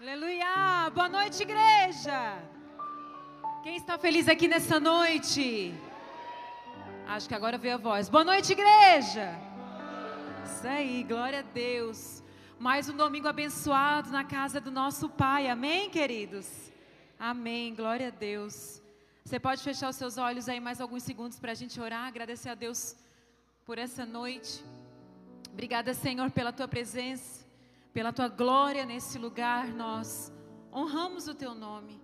Aleluia! Boa noite, igreja! Quem está feliz aqui nessa noite? Acho que agora veio a voz. Boa noite, igreja! Isso aí, glória a Deus. Mais um domingo abençoado na casa do nosso Pai. Amém, queridos? Amém, glória a Deus. Você pode fechar os seus olhos aí mais alguns segundos para a gente orar, agradecer a Deus por essa noite. Obrigada, Senhor, pela tua presença, pela tua glória nesse lugar. Nós honramos o teu nome.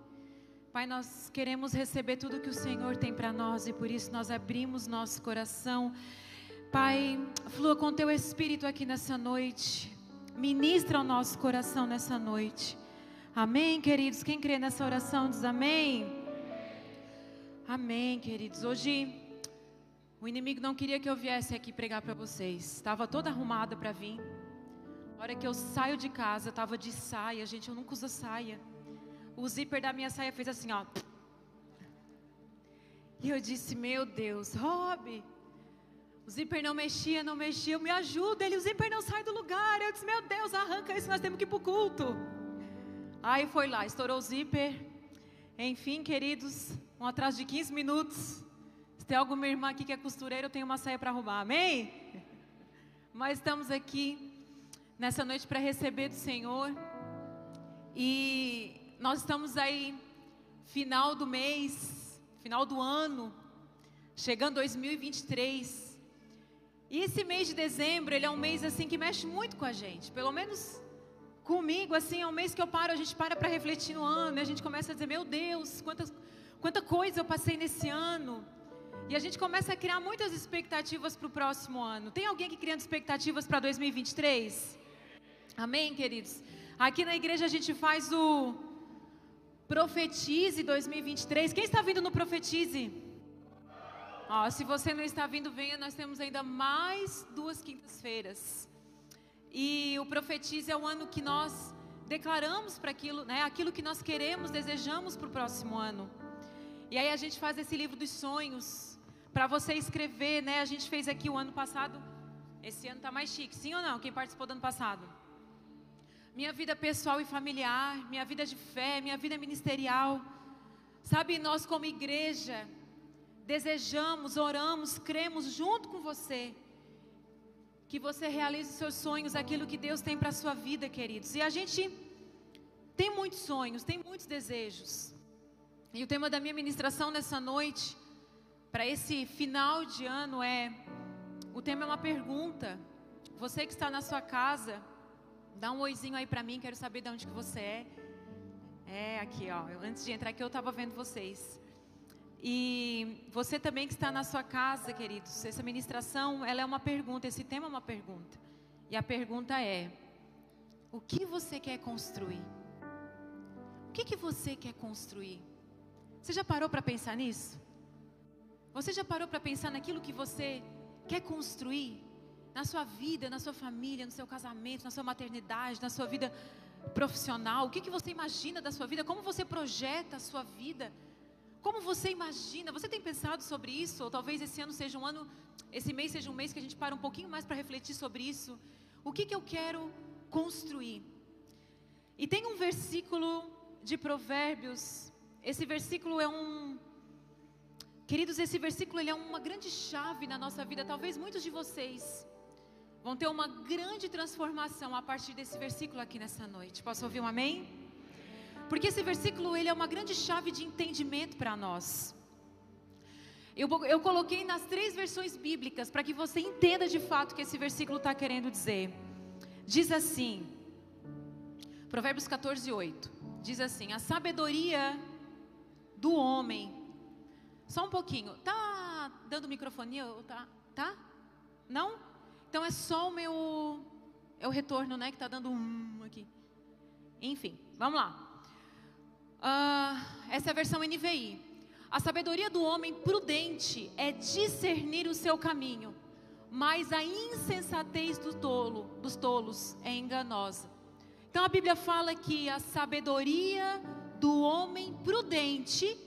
Pai, nós queremos receber tudo que o Senhor tem para nós e por isso nós abrimos nosso coração. Pai, flua com teu espírito aqui nessa noite. Ministra o nosso coração nessa noite. Amém, queridos. Quem crê nessa oração diz amém. Amém, queridos. Hoje o inimigo não queria que eu viesse aqui pregar para vocês. Estava toda arrumada para vir. Hora que eu saio de casa, eu estava de saia. Gente, eu nunca uso saia. O zíper da minha saia fez assim, ó. E eu disse, meu Deus, Rob, o zíper não mexia, não mexia, me ajuda. Ele, o zíper não sai do lugar. Eu disse, meu Deus, arranca isso, nós temos que ir para o culto. Aí foi lá, estourou o zíper. Enfim, queridos, um atraso de 15 minutos. Se tem alguma irmã aqui que é costureira, eu tenho uma saia para arrumar, amém? Mas estamos aqui nessa noite para receber do Senhor. E nós estamos aí, final do mês, final do ano, chegando 2023. E esse mês de dezembro, ele é um mês assim que mexe muito com a gente. Pelo menos comigo, assim, é um mês que eu paro, a gente para para refletir no ano, e a gente começa a dizer, meu Deus, quanta, quanta coisa eu passei nesse ano. E a gente começa a criar muitas expectativas para o próximo ano. Tem alguém que criando expectativas para 2023? Amém, queridos? Aqui na igreja a gente faz o Profetize 2023. Quem está vindo no Profetize? Se você não está vindo, venha. Nós temos ainda mais duas quintas-feiras. E o Profetize é o ano que nós declaramos para aquilo, né? Aquilo que nós queremos, desejamos para o próximo ano. E aí a gente faz esse livro dos sonhos para você escrever, né? A gente fez aqui o ano passado. Esse ano está mais chique, sim ou não? Quem participou do ano passado? Minha vida pessoal e familiar, minha vida de fé, minha vida ministerial. Sabe, nós como igreja desejamos, oramos, cremos junto com você que você realize seus sonhos, aquilo que Deus tem para a sua vida, queridos. E a gente tem muitos sonhos, tem muitos desejos. E o tema da minha ministração nessa noite para esse final de ano é o tema é uma pergunta. Você que está na sua casa, dá um oizinho aí para mim, quero saber de onde que você é. É aqui, ó. Antes de entrar aqui eu estava vendo vocês. E você também que está na sua casa, queridos, essa ministração, ela é uma pergunta, esse tema é uma pergunta. E a pergunta é: o que você quer construir? O que que você quer construir? Você já parou para pensar nisso? Você já parou para pensar naquilo que você quer construir na sua vida, na sua família, no seu casamento, na sua maternidade, na sua vida profissional? O que, que você imagina da sua vida? Como você projeta a sua vida? Como você imagina? Você tem pensado sobre isso? Ou talvez esse ano seja um ano, esse mês seja um mês que a gente para um pouquinho mais para refletir sobre isso. O que, que eu quero construir? E tem um versículo de Provérbios. Esse versículo é um Queridos, esse versículo ele é uma grande chave na nossa vida. Talvez muitos de vocês vão ter uma grande transformação a partir desse versículo aqui nessa noite. Posso ouvir um amém? Porque esse versículo ele é uma grande chave de entendimento para nós. Eu, eu coloquei nas três versões bíblicas para que você entenda de fato o que esse versículo está querendo dizer. Diz assim, Provérbios 14, 8. Diz assim: A sabedoria do homem só um pouquinho. Tá dando microfonia? Tá? Tá? Não? Então é só o meu. É o retorno, né? Que tá dando um aqui. Enfim, vamos lá. Uh, essa é a versão NVI. A sabedoria do homem prudente é discernir o seu caminho, mas a insensatez do tolo, dos tolos é enganosa. Então a Bíblia fala que a sabedoria do homem prudente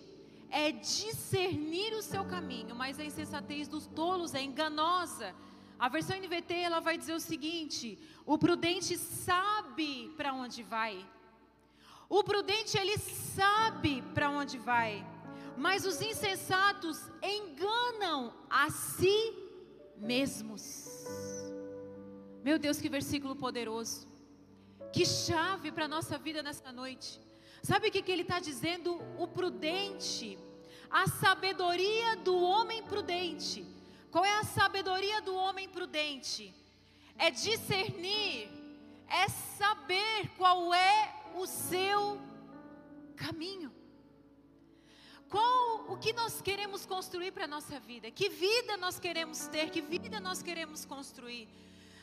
é discernir o seu caminho, mas a insensatez dos tolos é enganosa. A versão NVT ela vai dizer o seguinte: o prudente sabe para onde vai, O prudente ele sabe para onde vai, mas os insensatos enganam a si mesmos. Meu Deus, que versículo poderoso. Que chave para a nossa vida nessa noite. Sabe o que, que ele está dizendo? O prudente, a sabedoria do homem prudente. Qual é a sabedoria do homem prudente? É discernir, é saber qual é o seu caminho. Qual o que nós queremos construir para a nossa vida? Que vida nós queremos ter? Que vida nós queremos construir?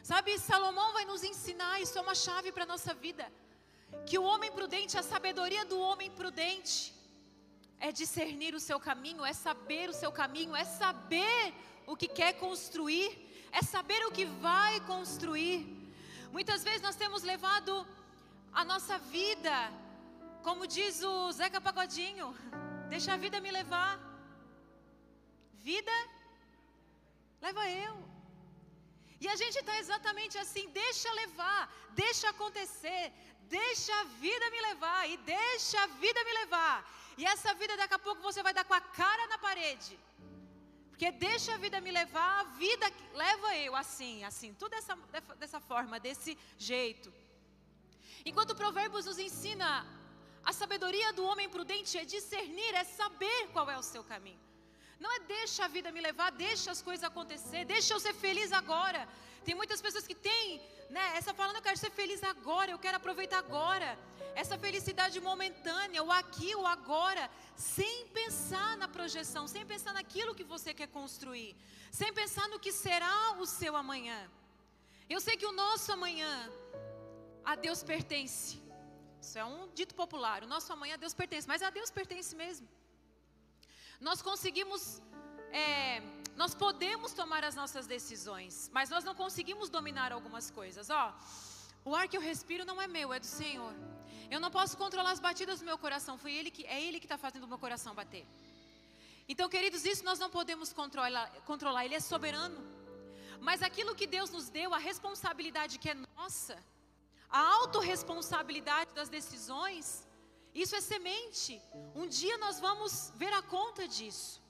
Sabe, Salomão vai nos ensinar, isso é uma chave para a nossa vida. Que o homem prudente, a sabedoria do homem prudente, é discernir o seu caminho, é saber o seu caminho, é saber o que quer construir, é saber o que vai construir. Muitas vezes nós temos levado a nossa vida, como diz o Zeca Pagodinho, deixa a vida me levar. Vida, leva eu. E a gente está exatamente assim, deixa levar, deixa acontecer, deixa a vida me levar, e deixa a vida me levar. E essa vida daqui a pouco você vai dar com a cara na parede. Porque deixa a vida me levar, a vida leva eu assim, assim, tudo dessa, dessa forma, desse jeito. Enquanto Provérbios nos ensina, a sabedoria do homem prudente é discernir, é saber qual é o seu caminho. Não é deixa a vida me levar, deixa as coisas acontecer, deixa eu ser feliz agora. Tem muitas pessoas que têm, né, essa falando, eu quero ser feliz agora, eu quero aproveitar agora. Essa felicidade momentânea, o aqui, o agora, sem pensar na projeção, sem pensar naquilo que você quer construir, sem pensar no que será o seu amanhã. Eu sei que o nosso amanhã a Deus pertence. Isso é um dito popular. O nosso amanhã a Deus pertence, mas a Deus pertence mesmo nós conseguimos, é, nós podemos tomar as nossas decisões, mas nós não conseguimos dominar algumas coisas. Ó, o ar que eu respiro não é meu, é do Senhor. Eu não posso controlar as batidas do meu coração. Foi Ele que é Ele que está fazendo o meu coração bater. Então, queridos, isso nós não podemos controlar, controlar. Ele é soberano. Mas aquilo que Deus nos deu, a responsabilidade que é nossa, a autorresponsabilidade das decisões, isso é semente. Um dia nós vamos ver a conta disso.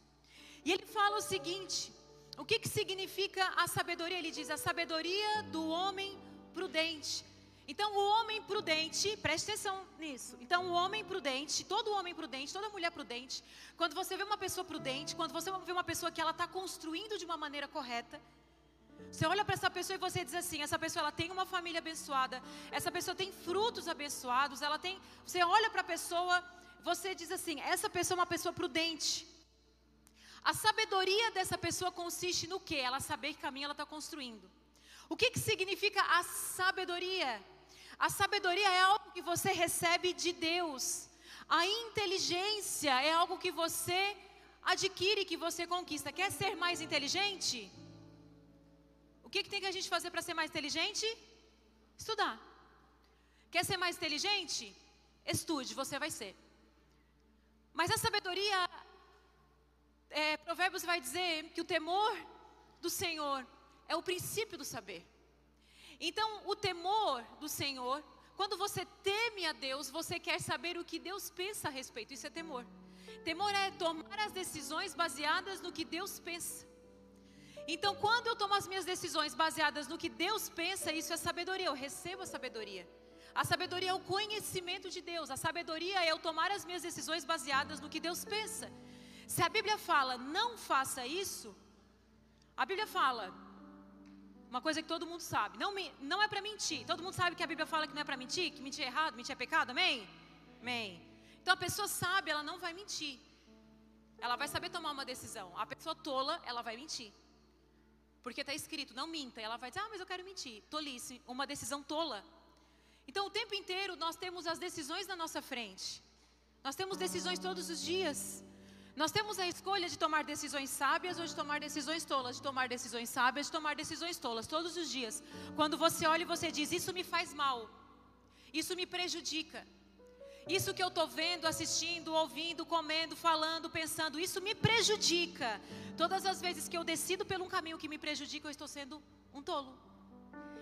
E ele fala o seguinte: o que, que significa a sabedoria? Ele diz: a sabedoria do homem prudente. Então, o homem prudente, preste atenção nisso. Então, o homem prudente, todo homem prudente, toda mulher prudente, quando você vê uma pessoa prudente, quando você vê uma pessoa que ela está construindo de uma maneira correta, você olha para essa pessoa e você diz assim: essa pessoa ela tem uma família abençoada, essa pessoa tem frutos abençoados, ela tem. Você olha para a pessoa, você diz assim: essa pessoa é uma pessoa prudente. A sabedoria dessa pessoa consiste no que? Ela saber que caminho ela está construindo. O que, que significa a sabedoria? A sabedoria é algo que você recebe de Deus. A inteligência é algo que você adquire, que você conquista. Quer ser mais inteligente? que, que tem que a gente fazer para ser mais inteligente? Estudar. Quer ser mais inteligente? Estude, você vai ser. Mas a sabedoria, é, Provérbios vai dizer que o temor do Senhor é o princípio do saber. Então, o temor do Senhor, quando você teme a Deus, você quer saber o que Deus pensa a respeito. Isso é temor. Temor é tomar as decisões baseadas no que Deus pensa. Então, quando eu tomo as minhas decisões baseadas no que Deus pensa, isso é sabedoria, eu recebo a sabedoria. A sabedoria é o conhecimento de Deus, a sabedoria é eu tomar as minhas decisões baseadas no que Deus pensa. Se a Bíblia fala, não faça isso, a Bíblia fala, uma coisa que todo mundo sabe, não, não é para mentir. Todo mundo sabe que a Bíblia fala que não é para mentir, que mentir é errado, mentir é pecado, amém? Amém. Então a pessoa sabe, ela não vai mentir. Ela vai saber tomar uma decisão. A pessoa tola, ela vai mentir. Porque está escrito, não minta. Ela vai dizer, ah, mas eu quero mentir. Tolice, uma decisão tola. Então, o tempo inteiro nós temos as decisões na nossa frente. Nós temos decisões todos os dias. Nós temos a escolha de tomar decisões sábias ou de tomar decisões tolas, de tomar decisões sábias, de tomar decisões tolas, todos os dias. Quando você olha e você diz, isso me faz mal, isso me prejudica. Isso que eu estou vendo, assistindo, ouvindo, comendo, falando, pensando, isso me prejudica. Todas as vezes que eu decido por um caminho que me prejudica, eu estou sendo um tolo.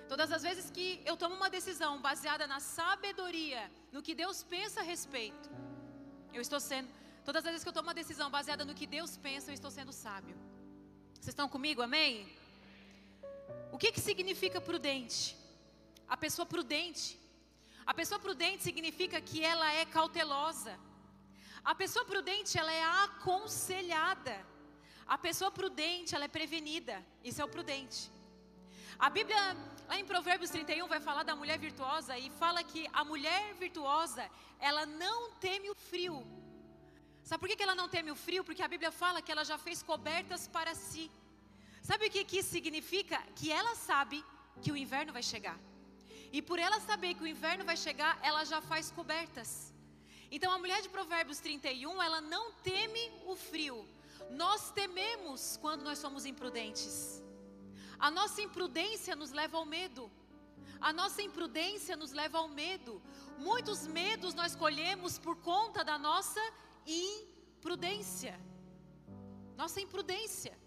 Todas as vezes que eu tomo uma decisão baseada na sabedoria, no que Deus pensa a respeito, eu estou sendo. Todas as vezes que eu tomo uma decisão baseada no que Deus pensa, eu estou sendo sábio. Vocês estão comigo? Amém? O que, que significa prudente? A pessoa prudente. A pessoa prudente significa que ela é cautelosa. A pessoa prudente, ela é aconselhada. A pessoa prudente, ela é prevenida. Isso é o prudente. A Bíblia, lá em Provérbios 31, vai falar da mulher virtuosa e fala que a mulher virtuosa, ela não teme o frio. Sabe por que ela não teme o frio? Porque a Bíblia fala que ela já fez cobertas para si. Sabe o que, isso significa? Que ela sabe que o inverno vai chegar. E por ela saber que o inverno vai chegar, ela já faz cobertas. Então a mulher de Provérbios 31, ela não teme o frio. Nós tememos quando nós somos imprudentes. A nossa imprudência nos leva ao medo. A nossa imprudência nos leva ao medo. Muitos medos nós colhemos por conta da nossa imprudência. Nossa imprudência.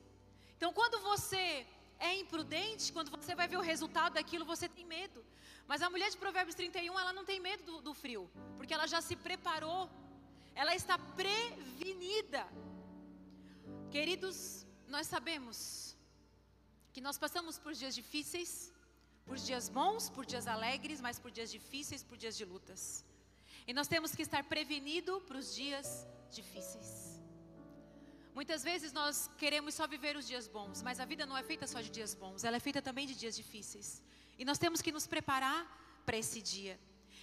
Então, quando você é imprudente, quando você vai ver o resultado daquilo, você tem medo. Mas a mulher de Provérbios 31, ela não tem medo do, do frio, porque ela já se preparou, ela está prevenida. Queridos, nós sabemos que nós passamos por dias difíceis, por dias bons, por dias alegres, mas por dias difíceis, por dias de lutas. E nós temos que estar prevenido para os dias difíceis. Muitas vezes nós queremos só viver os dias bons, mas a vida não é feita só de dias bons, ela é feita também de dias difíceis. E nós temos que nos preparar para esse dia.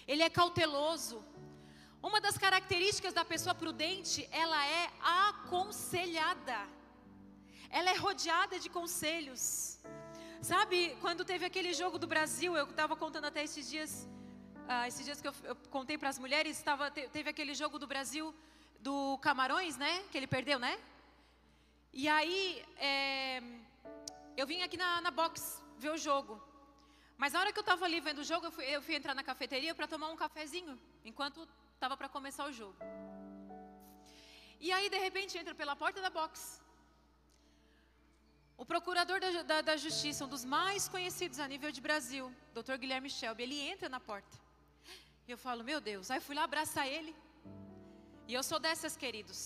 Ele é cauteloso. Uma das características da pessoa prudente, ela é aconselhada. Ela é rodeada de conselhos. Sabe, quando teve aquele jogo do Brasil, eu estava contando até esses dias, uh, esses dias que eu, eu contei para as mulheres, tava, teve aquele jogo do Brasil do Camarões, né? Que ele perdeu, né? E aí, é, eu vim aqui na, na box ver o jogo. Mas na hora que eu estava ali vendo o jogo, eu fui, eu fui entrar na cafeteria para tomar um cafezinho, enquanto estava para começar o jogo. E aí, de repente, entra pela porta da box. O procurador da, da, da Justiça, um dos mais conhecidos a nível de Brasil, Dr. Guilherme Shelby, ele entra na porta. E eu falo, meu Deus. Aí fui lá abraçar ele. E eu sou dessas, queridos.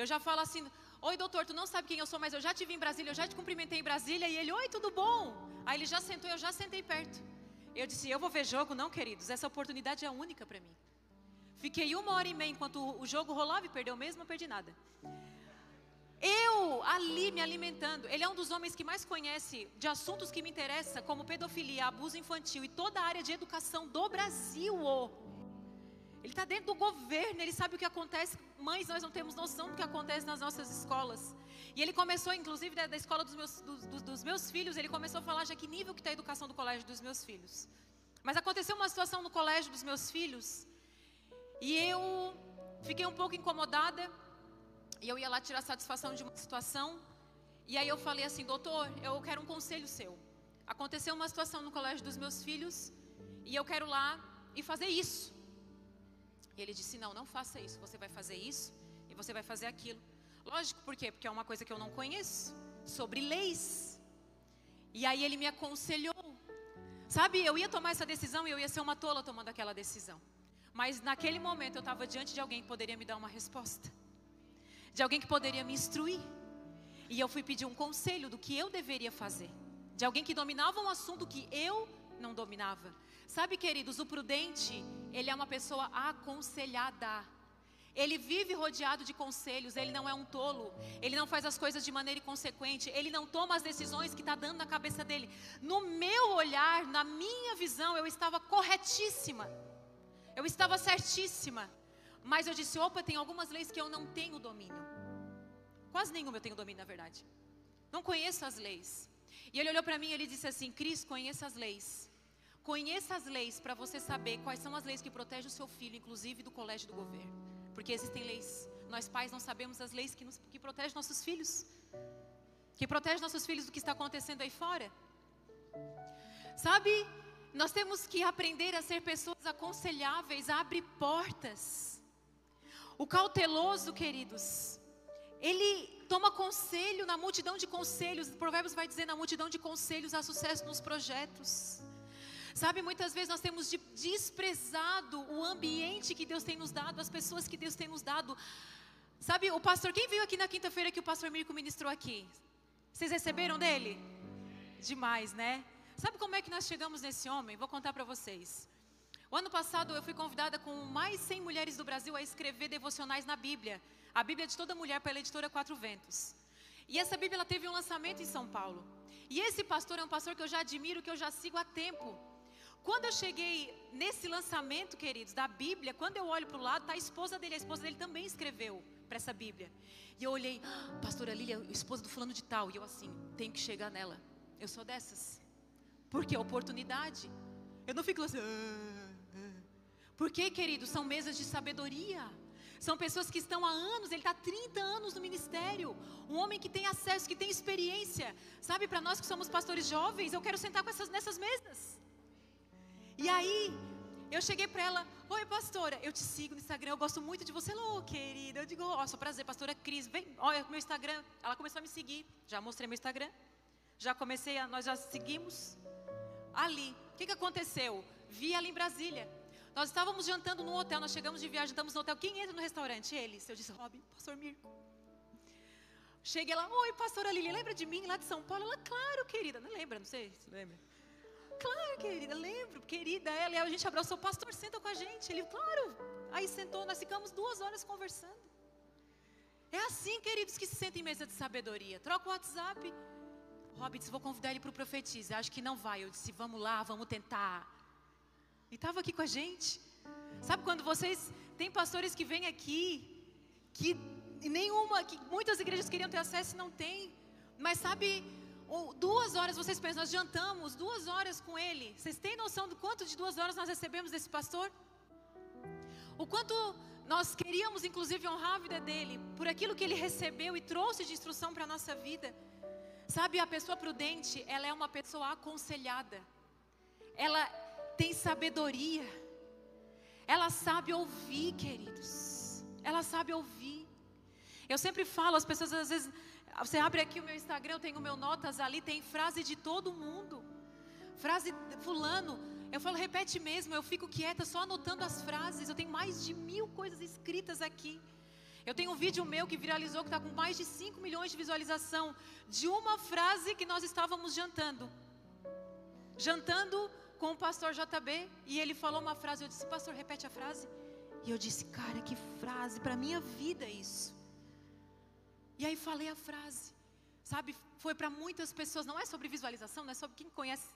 Eu já falo assim: Oi, doutor, tu não sabe quem eu sou, mas eu já te vi em Brasília, eu já te cumprimentei em Brasília. E ele: Oi, tudo bom? Aí ele já sentou, eu já sentei perto. Eu disse: Eu vou ver jogo? Não, queridos, essa oportunidade é única para mim. Fiquei uma hora e meia enquanto o jogo rolava e perdeu mesmo, não perdi nada. Eu ali me alimentando. Ele é um dos homens que mais conhece de assuntos que me interessam, como pedofilia, abuso infantil e toda a área de educação do Brasil. Ele está dentro do governo, ele sabe o que acontece. Mães, nós não temos noção do que acontece nas nossas escolas. E ele começou, inclusive, da, da escola dos meus, dos, meus filhos, ele começou a falar já que nível que está a educação do colégio dos meus filhos. Mas aconteceu uma situação no colégio dos meus filhos, e eu fiquei um pouco incomodada, e eu ia lá tirar satisfação de uma situação, e aí eu falei assim, doutor, eu quero um conselho seu. Aconteceu uma situação no colégio dos meus filhos, e eu quero lá e fazer isso. E ele disse: Não, não faça isso. Você vai fazer isso e você vai fazer aquilo. Lógico, por quê? Porque é uma coisa que eu não conheço sobre leis. E aí ele me aconselhou. Sabe, eu ia tomar essa decisão e eu ia ser uma tola tomando aquela decisão. Mas naquele momento eu estava diante de alguém que poderia me dar uma resposta, de alguém que poderia me instruir. E eu fui pedir um conselho do que eu deveria fazer, de alguém que dominava um assunto que eu não dominava. Sabe, queridos, o prudente, ele é uma pessoa aconselhada. Ele vive rodeado de conselhos, ele não é um tolo, ele não faz as coisas de maneira inconsequente, ele não toma as decisões que está dando na cabeça dele. No meu olhar, na minha visão, eu estava corretíssima, eu estava certíssima, mas eu disse: opa, tem algumas leis que eu não tenho domínio, quase nenhuma eu tenho domínio, na verdade, não conheço as leis. E ele olhou para mim e ele disse assim: Cris, conheça as leis. Conheça as leis para você saber quais são as leis que protegem o seu filho, inclusive do colégio do governo. Porque existem leis. Nós pais não sabemos as leis que, nos, que protegem nossos filhos. Que protegem nossos filhos do que está acontecendo aí fora. Sabe, nós temos que aprender a ser pessoas aconselháveis, a abrir portas. O cauteloso, queridos, ele toma conselho na multidão de conselhos. Provérbios vai dizer: na multidão de conselhos há sucesso nos projetos. Sabe, muitas vezes nós temos desprezado o ambiente que Deus tem nos dado, as pessoas que Deus tem nos dado. Sabe, o pastor, quem veio aqui na quinta-feira que o pastor Mirko ministrou aqui? Vocês receberam dele? Demais, né? Sabe como é que nós chegamos nesse homem? Vou contar para vocês. O ano passado eu fui convidada com mais 100 mulheres do Brasil a escrever devocionais na Bíblia. A Bíblia de toda mulher pela editora Quatro Ventos. E essa Bíblia ela teve um lançamento em São Paulo. E esse pastor é um pastor que eu já admiro, que eu já sigo há tempo. Quando eu cheguei nesse lançamento, queridos, da Bíblia, quando eu olho para o lado, está a esposa dele. A esposa dele também escreveu para essa Bíblia. E eu olhei, ah, pastora Lília, esposa do fulano de tal. E eu assim, tenho que chegar nela. Eu sou dessas. Porque é oportunidade. Eu não fico assim. Ah. Porque, queridos, são mesas de sabedoria. São pessoas que estão há anos, ele está 30 anos no ministério. Um homem que tem acesso, que tem experiência. Sabe, para nós que somos pastores jovens, eu quero sentar essas, nessas mesas. E aí, eu cheguei para ela, oi pastora, eu te sigo no Instagram, eu gosto muito de você. Oh, querida, eu digo, ó, oh, sou prazer, pastora Cris, vem, olha meu Instagram. Ela começou a me seguir, já mostrei meu Instagram, já comecei, a, nós já seguimos. Ali, o que, que aconteceu? Vi ela em Brasília. Nós estávamos jantando no hotel, nós chegamos de viagem, estamos no hotel. Quem entra no restaurante? Eles. Eu disse, Robin, pastor Mirko. Cheguei lá, oi, pastora Lili, lembra de mim lá de São Paulo? Ela, claro, querida. Não lembra, não sei se lembra. Claro, querida, lembro, querida, ela, e a gente abraçou, pastor, senta com a gente. Ele, claro. Aí sentou, nós ficamos duas horas conversando. É assim, queridos, que se sentem em mesa de sabedoria. Troca o WhatsApp. Hobbits, vou convidar ele para o profetiza. Acho que não vai. Eu disse, vamos lá, vamos tentar. E estava aqui com a gente. Sabe quando vocês. Tem pastores que vêm aqui, que nenhuma, que muitas igrejas queriam ter acesso e não tem. Mas sabe, duas horas, vocês pensam, nós jantamos duas horas com ele. Vocês têm noção do quanto de duas horas nós recebemos desse pastor? O quanto nós queríamos, inclusive, honrar a vida dele, por aquilo que ele recebeu e trouxe de instrução para a nossa vida. Sabe, a pessoa prudente, ela é uma pessoa aconselhada, ela tem sabedoria, ela sabe ouvir, queridos, ela sabe ouvir. Eu sempre falo, as pessoas às vezes você abre aqui o meu Instagram, eu tenho meu notas ali, tem frase de todo mundo. Frase fulano. Eu falo, repete mesmo, eu fico quieta só anotando as frases. Eu tenho mais de mil coisas escritas aqui. Eu tenho um vídeo meu que viralizou, que está com mais de 5 milhões de visualização, de uma frase que nós estávamos jantando. Jantando com o pastor JB, e ele falou uma frase. Eu disse, pastor, repete a frase. E eu disse, cara, que frase, para minha vida isso. E aí falei a frase. Sabe, foi para muitas pessoas, não é sobre visualização, não é sobre quem conhece.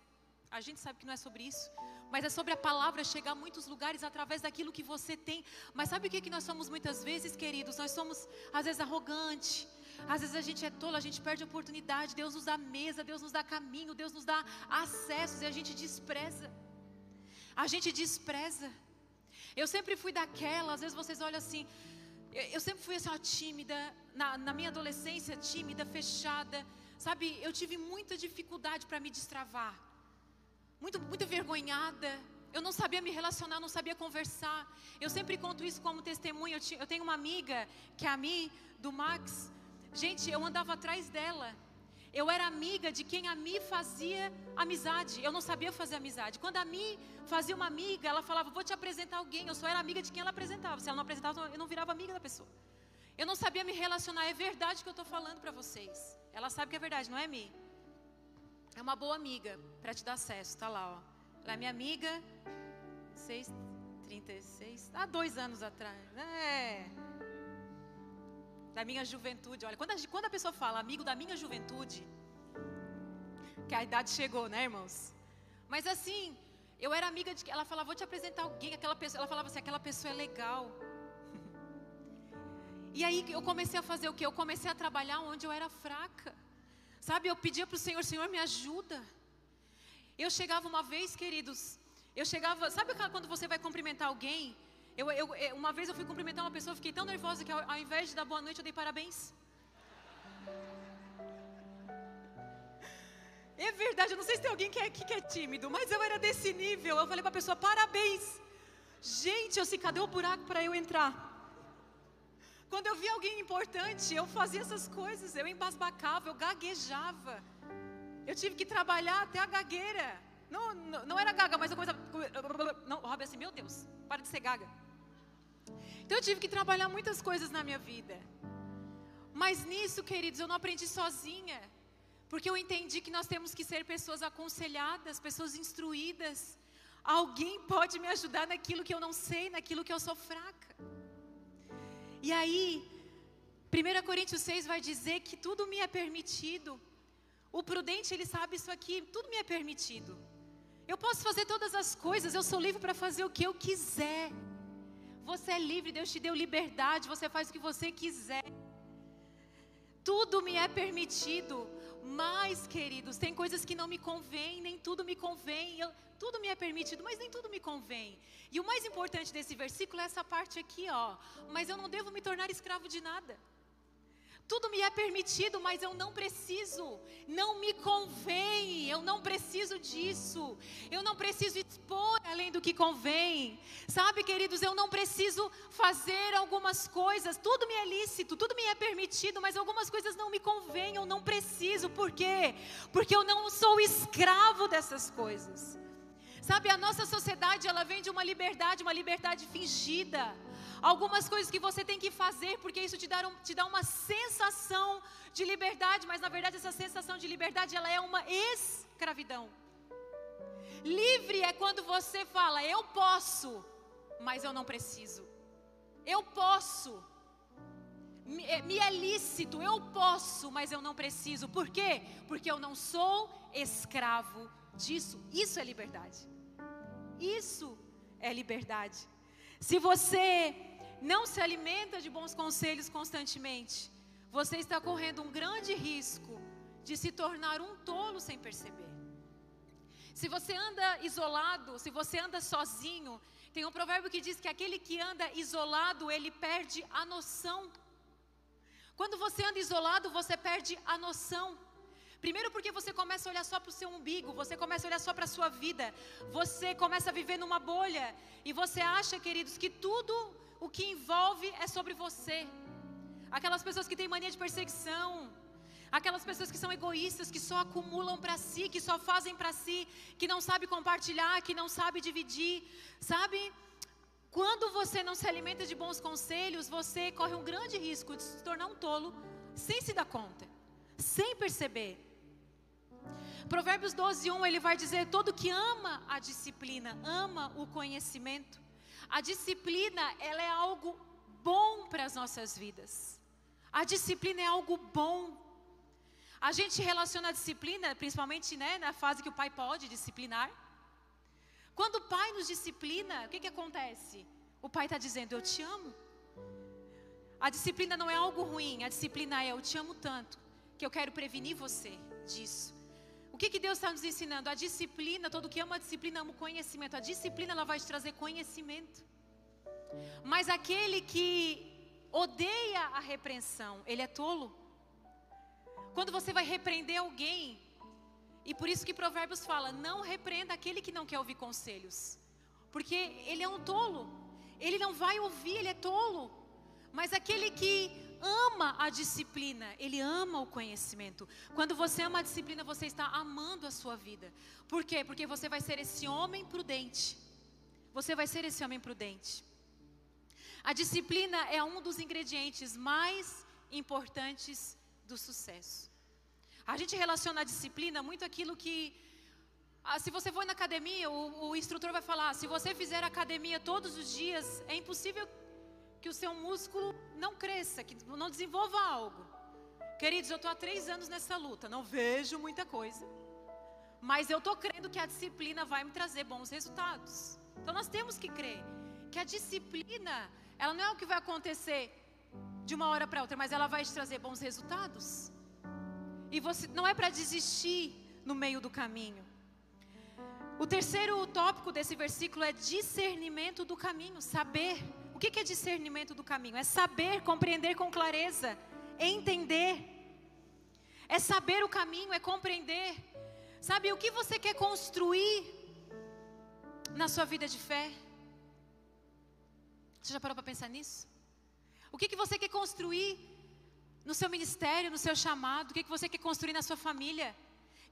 A gente sabe que não é sobre isso, mas é sobre a palavra chegar a muitos lugares através daquilo que você tem. Mas sabe o que, que nós somos muitas vezes, queridos? Nós somos, às vezes, arrogante. Às vezes a gente é tolo, a gente perde a oportunidade. Deus nos dá mesa, Deus nos dá caminho, Deus nos dá acessos e a gente despreza. A gente despreza. Eu sempre fui daquela, às vezes vocês olham assim, eu sempre fui assim, ó, tímida, na, na minha adolescência, tímida, fechada. Sabe, eu tive muita dificuldade para me destravar. Muito, muito vergonhada. Eu não sabia me relacionar, não sabia conversar. Eu sempre conto isso como testemunho. Eu, eu tenho uma amiga, que é a Mi, do Max. Gente, eu andava atrás dela. Eu era amiga de quem a Mi fazia amizade. Eu não sabia fazer amizade. Quando a Mi fazia uma amiga, ela falava: Vou te apresentar alguém. Eu só era amiga de quem ela apresentava. Se ela não apresentava, eu não virava amiga da pessoa. Eu não sabia me relacionar. É verdade que eu estou falando para vocês. Ela sabe que é verdade, não é, Mi? É uma boa amiga para te dar acesso. Tá lá, ó. Ela é minha amiga. 6, 36. Há dois anos atrás. É da minha juventude. Olha, quando a, quando a pessoa fala amigo da minha juventude, que a idade chegou, né, irmãos? Mas assim, eu era amiga de. Ela falava, vou te apresentar alguém. Aquela pessoa, ela falava assim, aquela pessoa é legal. E aí eu comecei a fazer o que? Eu comecei a trabalhar onde eu era fraca. Sabe, eu pedia para o Senhor, Senhor, me ajuda. Eu chegava uma vez, queridos, eu chegava, sabe quando você vai cumprimentar alguém eu, eu, uma vez eu fui cumprimentar uma pessoa, fiquei tão nervosa que ao, ao invés de dar boa noite, eu dei parabéns. É verdade, eu não sei se tem alguém que é, que é tímido, mas eu era desse nível. Eu falei para a pessoa: parabéns. Gente, eu sei, cadê o buraco para eu entrar? Quando eu via alguém importante, eu fazia essas coisas, eu embasbacava, eu gaguejava. Eu tive que trabalhar até a gagueira. Não, não, não era gaga, mas eu começava. Não, Rob assim, meu Deus, para de ser gaga. Então eu tive que trabalhar muitas coisas na minha vida. Mas nisso, queridos, eu não aprendi sozinha. Porque eu entendi que nós temos que ser pessoas aconselhadas, pessoas instruídas. Alguém pode me ajudar naquilo que eu não sei, naquilo que eu sou fraca. E aí, 1 Coríntios 6 vai dizer que tudo me é permitido. O prudente, ele sabe isso aqui, tudo me é permitido. Eu posso fazer todas as coisas, eu sou livre para fazer o que eu quiser. Você é livre, Deus te deu liberdade, você faz o que você quiser. Tudo me é permitido. Mas, queridos, tem coisas que não me convêm, nem tudo me convém. Eu, tudo me é permitido, mas nem tudo me convém. E o mais importante desse versículo é essa parte aqui, ó. Mas eu não devo me tornar escravo de nada. Tudo me é permitido, mas eu não preciso. Não me convém. Eu não preciso disso. Eu não preciso expor além do que convém. Sabe, queridos, eu não preciso fazer algumas coisas. Tudo me é lícito, tudo me é permitido, mas algumas coisas não me convêm. Eu não preciso. Por quê? Porque eu não sou escravo dessas coisas. Sabe, a nossa sociedade, ela vem de uma liberdade, uma liberdade fingida algumas coisas que você tem que fazer, porque isso te dá, um, te dá uma sensação de liberdade, mas na verdade essa sensação de liberdade ela é uma escravidão. Livre é quando você fala, eu posso, mas eu não preciso. Eu posso. Me, me é lícito, eu posso, mas eu não preciso. Por quê? Porque eu não sou escravo disso. Isso é liberdade. Isso é liberdade. Se você não se alimenta de bons conselhos constantemente, você está correndo um grande risco de se tornar um tolo sem perceber. Se você anda isolado, se você anda sozinho, tem um provérbio que diz que aquele que anda isolado, ele perde a noção. Quando você anda isolado, você perde a noção. Primeiro porque você começa a olhar só para o seu umbigo, você começa a olhar só para a sua vida, você começa a viver numa bolha e você acha, queridos, que tudo o que envolve é sobre você. Aquelas pessoas que têm mania de perseguição, aquelas pessoas que são egoístas, que só acumulam para si, que só fazem para si, que não sabe compartilhar, que não sabe dividir, sabe? Quando você não se alimenta de bons conselhos, você corre um grande risco de se tornar um tolo sem se dar conta, sem perceber. Provérbios 12, 1, ele vai dizer: Todo que ama a disciplina, ama o conhecimento. A disciplina, ela é algo bom para as nossas vidas. A disciplina é algo bom. A gente relaciona a disciplina, principalmente né, na fase que o pai pode disciplinar. Quando o pai nos disciplina, o que, que acontece? O pai está dizendo: Eu te amo. A disciplina não é algo ruim, a disciplina é: Eu te amo tanto que eu quero prevenir você disso. O que, que Deus está nos ensinando? A disciplina, todo que ama a disciplina ama o conhecimento. A disciplina ela vai te trazer conhecimento. Mas aquele que odeia a repreensão, ele é tolo. Quando você vai repreender alguém, e por isso que Provérbios fala: não repreenda aquele que não quer ouvir conselhos, porque ele é um tolo, ele não vai ouvir, ele é tolo. Mas aquele que ama a disciplina, ele ama o conhecimento. Quando você ama a disciplina, você está amando a sua vida. Por quê? Porque você vai ser esse homem prudente. Você vai ser esse homem prudente. A disciplina é um dos ingredientes mais importantes do sucesso. A gente relaciona a disciplina muito aquilo que ah, se você for na academia, o, o instrutor vai falar: se você fizer academia todos os dias, é impossível que o seu músculo não cresça, que não desenvolva algo. Queridos, eu estou há três anos nessa luta, não vejo muita coisa. Mas eu estou crendo que a disciplina vai me trazer bons resultados. Então nós temos que crer que a disciplina, ela não é o que vai acontecer de uma hora para outra, mas ela vai te trazer bons resultados. E você não é para desistir no meio do caminho. O terceiro tópico desse versículo é discernimento do caminho, saber o que é discernimento do caminho? É saber, compreender com clareza, entender. É saber o caminho, é compreender. Sabe o que você quer construir na sua vida de fé? Você já parou para pensar nisso? O que, que você quer construir no seu ministério, no seu chamado? O que, que você quer construir na sua família?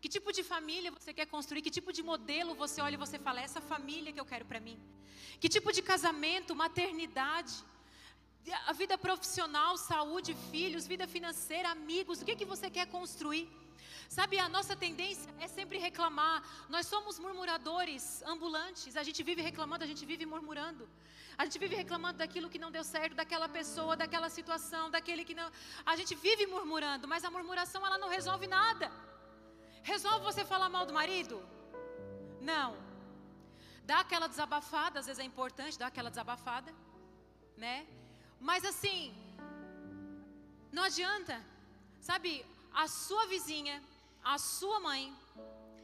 Que tipo de família você quer construir? Que tipo de modelo você olha e você fala, essa família que eu quero para mim? Que tipo de casamento, maternidade, a vida profissional, saúde, filhos, vida financeira, amigos, o que, que você quer construir? Sabe, a nossa tendência é sempre reclamar. Nós somos murmuradores ambulantes. A gente vive reclamando, a gente vive murmurando. A gente vive reclamando daquilo que não deu certo, daquela pessoa, daquela situação, daquele que não. A gente vive murmurando, mas a murmuração ela não resolve nada. Resolve você falar mal do marido? Não. Dá aquela desabafada, às vezes é importante dar aquela desabafada, né? Mas assim, não adianta. Sabe, a sua vizinha, a sua mãe,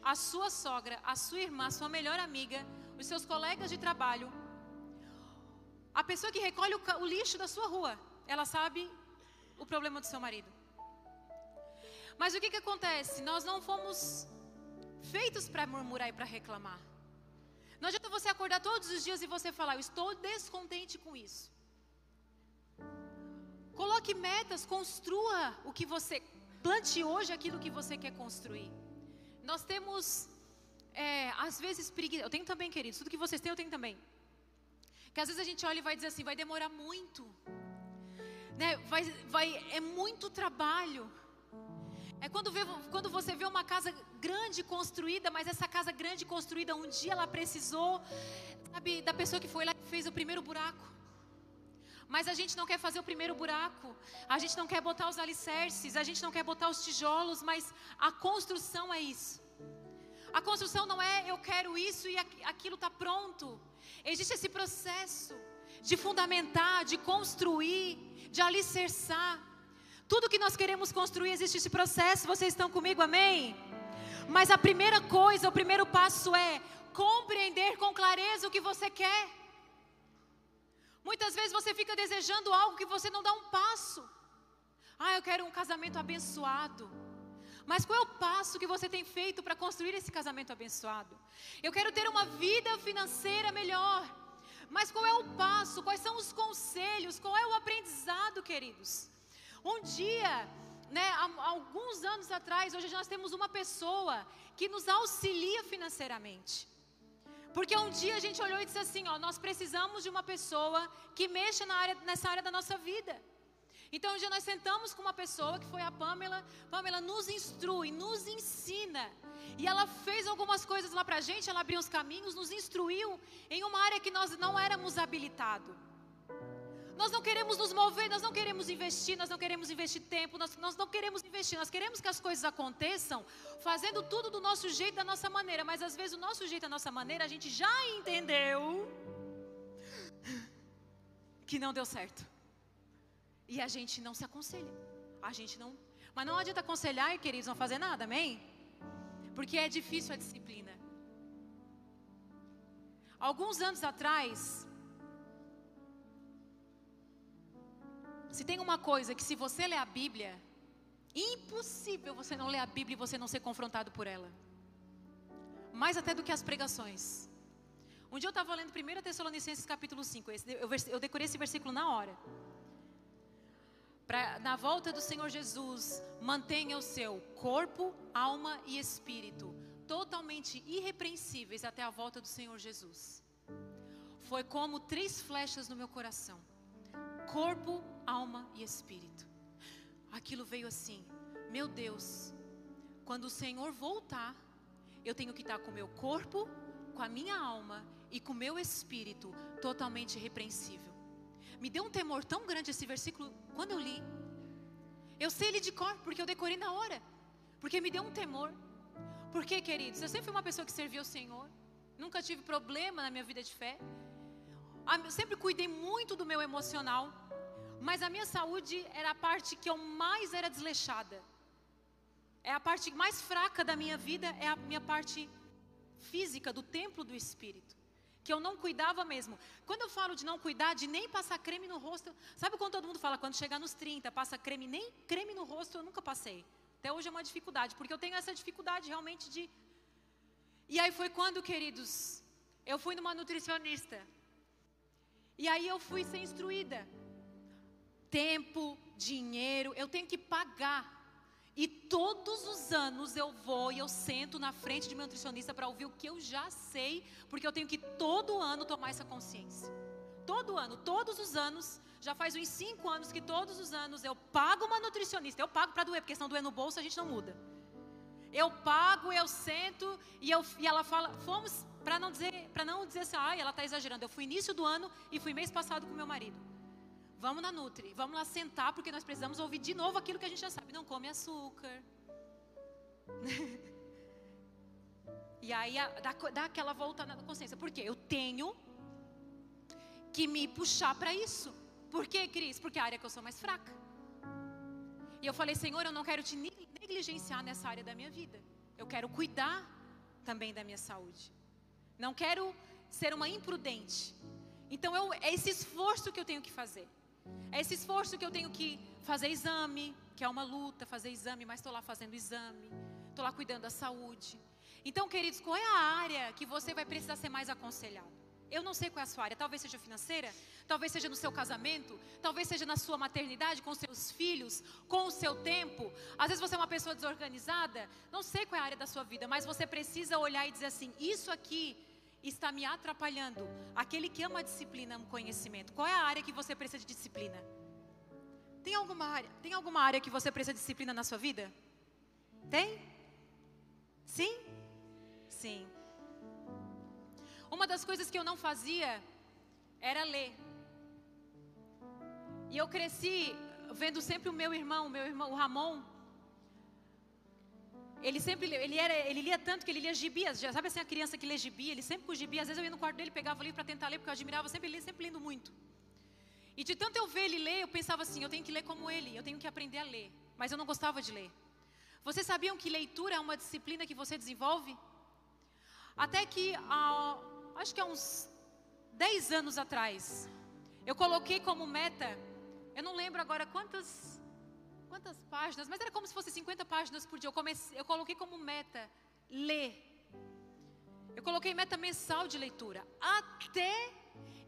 a sua sogra, a sua irmã, a sua melhor amiga, os seus colegas de trabalho, a pessoa que recolhe o, o lixo da sua rua, ela sabe o problema do seu marido. Mas o que, que acontece? Nós não fomos feitos para murmurar e para reclamar. Não adianta você acordar todos os dias e você falar, eu estou descontente com isso. Coloque metas, construa o que você. Plante hoje aquilo que você quer construir. Nós temos, é, às vezes, preguiça. Eu tenho também, queridos, tudo que vocês têm, eu tenho também. Que às vezes a gente olha e vai dizer assim, vai demorar muito. Né? Vai, vai, é muito trabalho. É quando, vê, quando você vê uma casa grande construída, mas essa casa grande construída, um dia ela precisou, sabe, da pessoa que foi lá e fez o primeiro buraco. Mas a gente não quer fazer o primeiro buraco, a gente não quer botar os alicerces, a gente não quer botar os tijolos, mas a construção é isso. A construção não é eu quero isso e aquilo está pronto. Existe esse processo de fundamentar, de construir, de alicerçar. Tudo que nós queremos construir, existe esse processo. Vocês estão comigo, amém? Mas a primeira coisa, o primeiro passo é compreender com clareza o que você quer. Muitas vezes você fica desejando algo que você não dá um passo. Ah, eu quero um casamento abençoado. Mas qual é o passo que você tem feito para construir esse casamento abençoado? Eu quero ter uma vida financeira melhor. Mas qual é o passo? Quais são os conselhos? Qual é o aprendizado, queridos? Um dia, né, há alguns anos atrás, hoje nós temos uma pessoa que nos auxilia financeiramente. Porque um dia a gente olhou e disse assim: ó, nós precisamos de uma pessoa que mexa na área, nessa área da nossa vida. Então, um dia nós sentamos com uma pessoa que foi a Pamela. Pamela nos instrui, nos ensina. E ela fez algumas coisas lá pra gente, ela abriu os caminhos, nos instruiu em uma área que nós não éramos habilitados. Nós não queremos nos mover, nós não queremos investir, nós não queremos investir tempo, nós, nós não queremos investir, nós queremos que as coisas aconteçam fazendo tudo do nosso jeito, da nossa maneira. Mas às vezes o nosso jeito, da nossa maneira, a gente já entendeu que não deu certo. E a gente não se aconselha. A gente não. Mas não adianta aconselhar queridos não fazer nada, amém? Porque é difícil a disciplina. Alguns anos atrás, se tem uma coisa que se você ler a Bíblia, impossível você não ler a Bíblia e você não ser confrontado por ela. Mais até do que as pregações. Um dia eu estava lendo 1 Tessalonicenses capítulo 5, eu decorei esse versículo na hora pra, na volta do Senhor Jesus, mantenha o seu corpo, alma e espírito totalmente irrepreensíveis até a volta do Senhor Jesus. Foi como três flechas no meu coração: corpo, alma e espírito. Aquilo veio assim: meu Deus, quando o Senhor voltar, eu tenho que estar com o meu corpo, com a minha alma e com o meu espírito totalmente irrepreensível. Me deu um temor tão grande esse versículo quando eu li. Eu sei ele de cor, porque eu decorei na hora. Porque me deu um temor. Porque, queridos, eu sempre fui uma pessoa que servia ao Senhor. Nunca tive problema na minha vida de fé. Eu sempre cuidei muito do meu emocional. Mas a minha saúde era a parte que eu mais era desleixada. É a parte mais fraca da minha vida, é a minha parte física, do templo do Espírito que eu não cuidava mesmo. Quando eu falo de não cuidar, de nem passar creme no rosto, sabe quando todo mundo fala, quando chegar nos 30, passa creme, nem creme no rosto eu nunca passei. Até hoje é uma dificuldade, porque eu tenho essa dificuldade realmente de. E aí foi quando, queridos, eu fui numa nutricionista. E aí eu fui ser instruída. Tempo, dinheiro, eu tenho que pagar. E todos os anos eu vou e eu sento na frente de meu nutricionista para ouvir o que eu já sei, porque eu tenho que todo ano tomar essa consciência. Todo ano, todos os anos, já faz uns cinco anos que todos os anos eu pago uma nutricionista. Eu pago para doer, porque se não doer no bolso a gente não muda. Eu pago, eu sento e, eu, e ela fala, fomos para não dizer, para não dizer assim, ai, ela está exagerando. Eu fui início do ano e fui mês passado com meu marido. Vamos na Nutri, vamos lá sentar, porque nós precisamos ouvir de novo aquilo que a gente já sabe. Não come açúcar. e aí dá, dá aquela volta na consciência. Por quê? Eu tenho que me puxar para isso. Por quê, Cris? Porque é a área que eu sou mais fraca. E eu falei, Senhor, eu não quero te negligenciar nessa área da minha vida. Eu quero cuidar também da minha saúde. Não quero ser uma imprudente. Então eu, é esse esforço que eu tenho que fazer. É esse esforço que eu tenho que fazer exame, que é uma luta, fazer exame, mas estou lá fazendo exame, estou lá cuidando da saúde. Então, queridos, qual é a área que você vai precisar ser mais aconselhado? Eu não sei qual é a sua área, talvez seja financeira, talvez seja no seu casamento, talvez seja na sua maternidade, com seus filhos, com o seu tempo. Às vezes você é uma pessoa desorganizada, não sei qual é a área da sua vida, mas você precisa olhar e dizer assim: isso aqui está me atrapalhando. Aquele que ama a disciplina, ama o conhecimento. Qual é a área que você precisa de disciplina? Tem alguma área? Tem alguma área que você precisa de disciplina na sua vida? Tem? Sim? Sim. Uma das coisas que eu não fazia era ler. E eu cresci vendo sempre o meu irmão, o meu irmão, o Ramon, ele sempre ele era, ele lia tanto que ele lia gibias. Já sabe assim a criança que lê gibi, ele sempre com gibi. Às vezes eu ia no quarto dele, pegava o livro para tentar ler, porque eu admirava sempre ele sempre lendo muito. E de tanto eu ver ele ler, eu pensava assim, eu tenho que ler como ele, eu tenho que aprender a ler. Mas eu não gostava de ler. Vocês sabiam que leitura é uma disciplina que você desenvolve? Até que, há, acho que há uns 10 anos atrás, eu coloquei como meta, eu não lembro agora quantas quantas páginas, mas era como se fosse 50 páginas por dia. Eu, comecei, eu coloquei como meta ler. Eu coloquei meta mensal de leitura. Até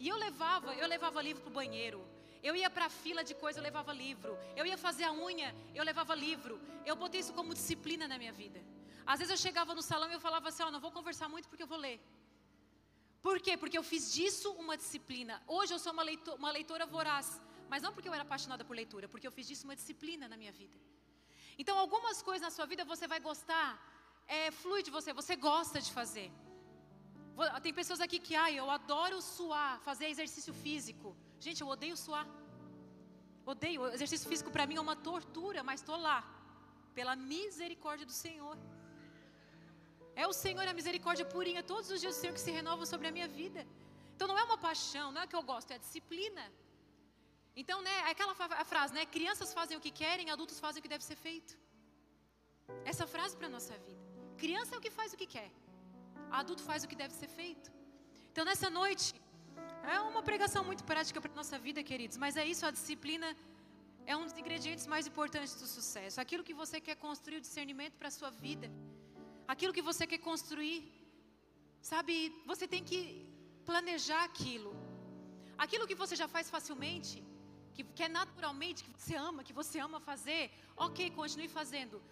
e eu levava, eu levava livro para o banheiro. Eu ia para a fila de coisa, eu levava livro. Eu ia fazer a unha, eu levava livro. Eu botei isso como disciplina na minha vida. Às vezes eu chegava no salão e eu falava assim: Ó, oh, não vou conversar muito porque eu vou ler. Por quê? Porque eu fiz disso uma disciplina. Hoje eu sou uma, leitor, uma leitora voraz. Mas não porque eu era apaixonada por leitura, porque eu fiz disso uma disciplina na minha vida. Então, algumas coisas na sua vida você vai gostar, é, flui de você, você gosta de fazer. Tem pessoas aqui que, ah, eu adoro suar, fazer exercício físico. Gente, eu odeio suar. Odeio. O exercício físico para mim é uma tortura, mas estou lá, pela misericórdia do Senhor. É o Senhor, a misericórdia purinha, todos os dias o Senhor que se renova sobre a minha vida. Então não é uma paixão, não é que eu gosto, é disciplina. Então, né, aquela a frase, né, crianças fazem o que querem, adultos fazem o que deve ser feito. Essa frase para nossa vida. Criança é o que faz o que quer, adulto faz o que deve ser feito. Então, nessa noite, é uma pregação muito prática para a nossa vida, queridos, mas é isso, a disciplina é um dos ingredientes mais importantes do sucesso. Aquilo que você quer construir o discernimento para a sua vida, aquilo que você quer construir, sabe, você tem que planejar aquilo. Aquilo que você já faz facilmente, que, que é naturalmente, que você ama, que você ama fazer, ok, continue fazendo.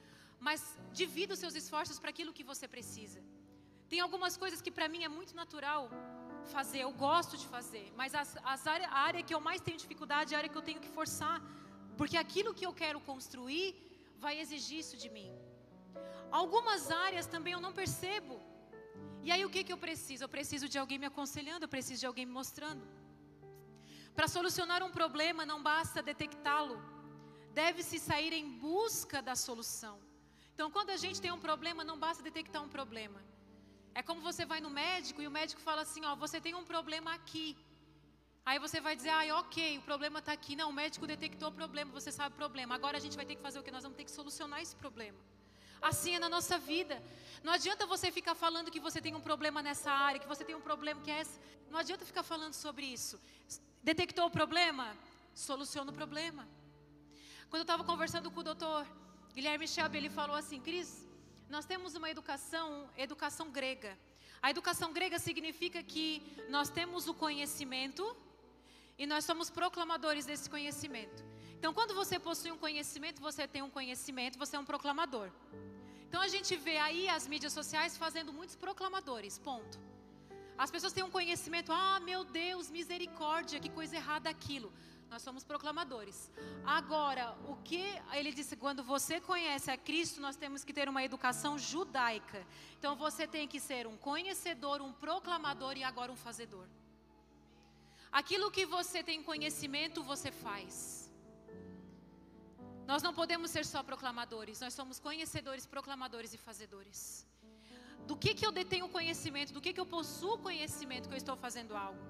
Mas divida os seus esforços para aquilo que você precisa. Tem algumas coisas que para mim é muito natural fazer, eu gosto de fazer, mas as, as área, a área que eu mais tenho dificuldade é a área que eu tenho que forçar, porque aquilo que eu quero construir vai exigir isso de mim. Algumas áreas também eu não percebo. E aí o que, que eu preciso? Eu preciso de alguém me aconselhando, eu preciso de alguém me mostrando. Para solucionar um problema não basta detectá-lo, deve-se sair em busca da solução. Então, quando a gente tem um problema, não basta detectar um problema. É como você vai no médico e o médico fala assim: Ó, você tem um problema aqui. Aí você vai dizer: Ah, ok, o problema está aqui. Não, o médico detectou o problema, você sabe o problema. Agora a gente vai ter que fazer o que? Nós vamos ter que solucionar esse problema. Assim é na nossa vida. Não adianta você ficar falando que você tem um problema nessa área, que você tem um problema que é essa. Não adianta ficar falando sobre isso. Detectou o problema? Soluciona o problema. Quando eu estava conversando com o doutor Guilherme Schaub, ele falou assim: Cris, nós temos uma educação, educação grega. A educação grega significa que nós temos o conhecimento e nós somos proclamadores desse conhecimento. Então, quando você possui um conhecimento, você tem um conhecimento, você é um proclamador. Então, a gente vê aí as mídias sociais fazendo muitos proclamadores, ponto. As pessoas têm um conhecimento, ah, meu Deus, misericórdia, que coisa errada aquilo. Nós somos proclamadores. Agora, o que ele disse, quando você conhece a Cristo, nós temos que ter uma educação judaica. Então você tem que ser um conhecedor, um proclamador e agora um fazedor. Aquilo que você tem conhecimento, você faz. Nós não podemos ser só proclamadores, nós somos conhecedores, proclamadores e fazedores. Do que, que eu detenho conhecimento, do que, que eu possuo conhecimento que eu estou fazendo algo.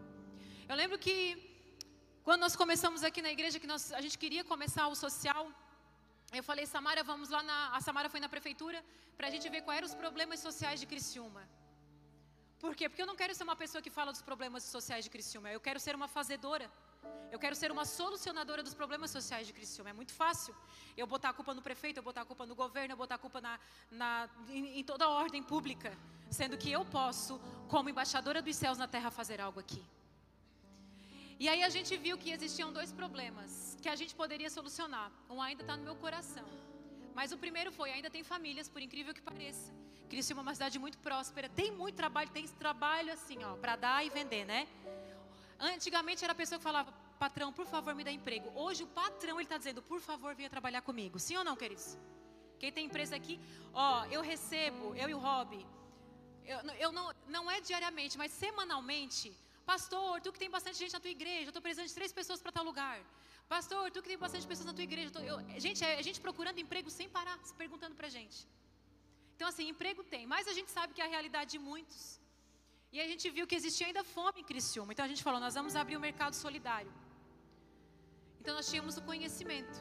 Eu lembro que quando nós começamos aqui na igreja, que nós, a gente queria começar o social, eu falei, Samara, vamos lá na. A Samara foi na prefeitura para a gente ver quais eram os problemas sociais de Criciúma. Por quê? Porque eu não quero ser uma pessoa que fala dos problemas sociais de Criciúma. Eu quero ser uma fazedora. Eu quero ser uma solucionadora dos problemas sociais de Criciúma. É muito fácil eu botar a culpa no prefeito, eu botar a culpa no governo, eu botar a culpa na, na, em, em toda a ordem pública. Sendo que eu posso, como embaixadora dos céus na terra, fazer algo aqui. E aí a gente viu que existiam dois problemas que a gente poderia solucionar. Um ainda está no meu coração. Mas o primeiro foi, ainda tem famílias, por incrível que pareça. Criciúma é uma cidade muito próspera, tem muito trabalho, tem trabalho assim, ó, para dar e vender, né? Antigamente era a pessoa que falava, patrão, por favor, me dá emprego. Hoje o patrão ele está dizendo, por favor, venha trabalhar comigo. Sim ou não, queridos? Quem tem empresa aqui, ó, eu recebo, eu e o Rob, eu, eu não, não é diariamente, mas semanalmente, Pastor, tu que tem bastante gente na tua igreja, eu estou precisando de três pessoas para tal lugar. Pastor, tu que tem bastante pessoas na tua igreja. Eu eu, gente, é a gente procurando emprego sem parar, se perguntando para gente. Então, assim, emprego tem, mas a gente sabe que é a realidade de muitos. E a gente viu que existia ainda fome em Criciúma. Então a gente falou, nós vamos abrir o um mercado solidário. Então nós tínhamos o conhecimento.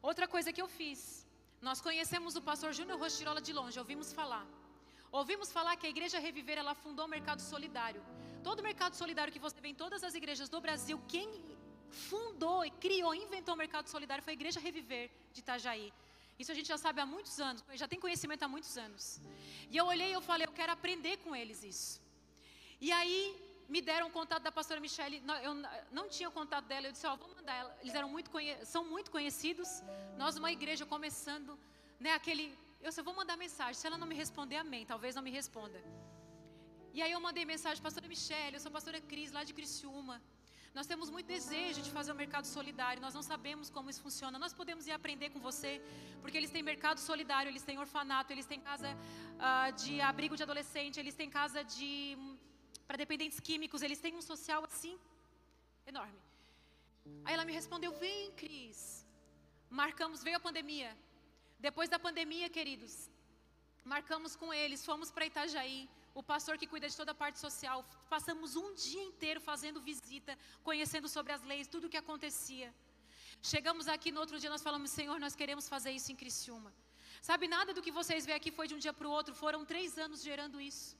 Outra coisa que eu fiz, nós conhecemos o pastor Júnior Rochirola de longe, ouvimos falar. Ouvimos falar que a Igreja Reviver ela fundou o mercado solidário. Todo mercado solidário que você vê em todas as igrejas do Brasil, quem fundou e criou, inventou o mercado solidário foi a Igreja Reviver de Itajaí. Isso a gente já sabe há muitos anos, já tem conhecimento há muitos anos. E eu olhei e eu falei, eu quero aprender com eles isso. E aí me deram o contato da pastora Michelle, eu não tinha o contato dela, eu disse, ó, oh, vou mandar ela. Eles eram muito são muito conhecidos. Nós uma igreja começando, né, aquele eu só vou mandar mensagem. Se ela não me responder, amém. Talvez não me responda. E aí eu mandei mensagem, pastora Michelle, eu sou pastora Cris, lá de Criciúma. Nós temos muito desejo de fazer o um mercado solidário, nós não sabemos como isso funciona. Nós podemos ir aprender com você, porque eles têm mercado solidário, eles têm orfanato, eles têm casa uh, de abrigo de adolescente, eles têm casa de um, para dependentes químicos, eles têm um social assim enorme. Aí ela me respondeu: Vem, Cris. Marcamos, veio a pandemia. Depois da pandemia, queridos, marcamos com eles, fomos para Itajaí, o pastor que cuida de toda a parte social, passamos um dia inteiro fazendo visita, conhecendo sobre as leis, tudo o que acontecia. Chegamos aqui no outro dia, nós falamos, Senhor, nós queremos fazer isso em Criciúma. Sabe, nada do que vocês veem aqui foi de um dia para o outro, foram três anos gerando isso.